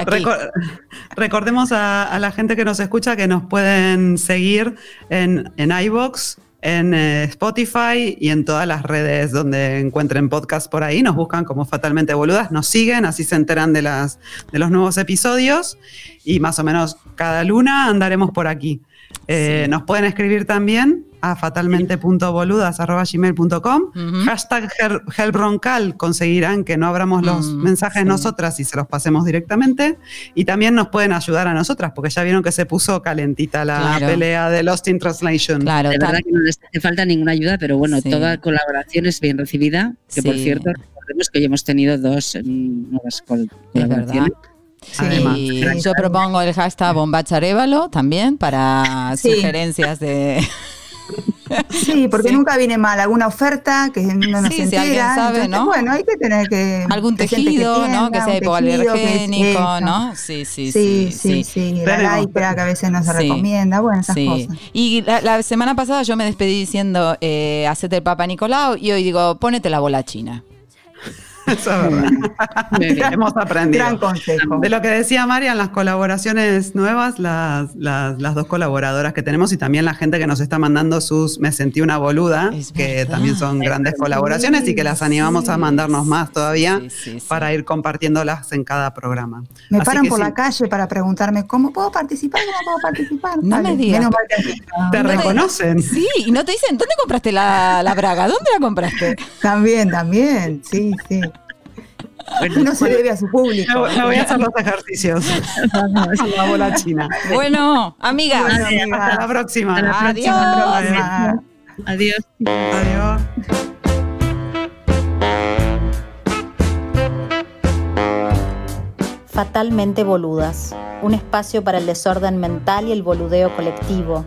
recordemos a, a la gente que nos escucha que nos pueden seguir en, en iVoox, en eh, Spotify y en todas las redes donde encuentren podcast por ahí. Nos buscan como Fatalmente Boludas, nos siguen, así se enteran de, las, de los nuevos episodios y más o menos cada luna andaremos por aquí. Eh, Nos pueden escribir también a fatalmente.boludas.gmail.com Hashtag Hel- Helbroncal conseguirán que no abramos los Mm, mensajes nosotras y se los pasemos directamente. Y también nos pueden ayudar a nosotras, porque ya vieron que se puso calentita la Claro. pelea de Lost in Translation. de verdad que no les hace falta ninguna ayuda, pero bueno, Sí. toda colaboración es bien recibida. Que por Sí. cierto, recordemos que hoy hemos tenido dos nuevas col- colaboraciones. Y yo propongo el hashtag bombacharévalo también para Sí. sugerencias de... Sí, porque nunca viene mal alguna oferta que no Sí, se si entera. alguien sabe, entonces, ¿no? Bueno, hay que tener que... Algún que tejido, ¿no? tienda, Que sea un tejido, que es hipoalergénico. ¿no? Sí, sí, Sí, sí. sí, sí. La láipera que a veces no se Sí. recomienda, bueno, esas Sí. cosas. Y la, la semana pasada yo me despedí diciendo, eh, hacete el Papa Nicolau, y hoy digo, ponete la bola china. Eso es verdad. (laughs) Hemos aprendido. Gran consejo. De lo que decía Marian, las colaboraciones nuevas, las, las, las dos colaboradoras que tenemos y también la gente que nos está mandando sus Me sentí una boluda, que también son grandes colaboraciones y que las animamos a mandarnos más todavía para ir compartiéndolas en cada programa. Me Así paran que por sí, la calle para preguntarme cómo puedo participar, cómo puedo participar. No Vale, me digas. menos mal que- Te reconocen. Sí, y no te dicen, ¿dónde compraste la, la braga? ¿Dónde la compraste? (laughs) También, también, sí, sí. Uno se debe a su público. No, no voy a hacer los ejercicios. (laughs) la bola china. Bueno, amigas. Bueno, amiga, hasta la próxima. Hasta la Adiós. próxima. Adiós. Adiós. Fatalmente Boludas, un espacio para el desorden mental y el boludeo colectivo,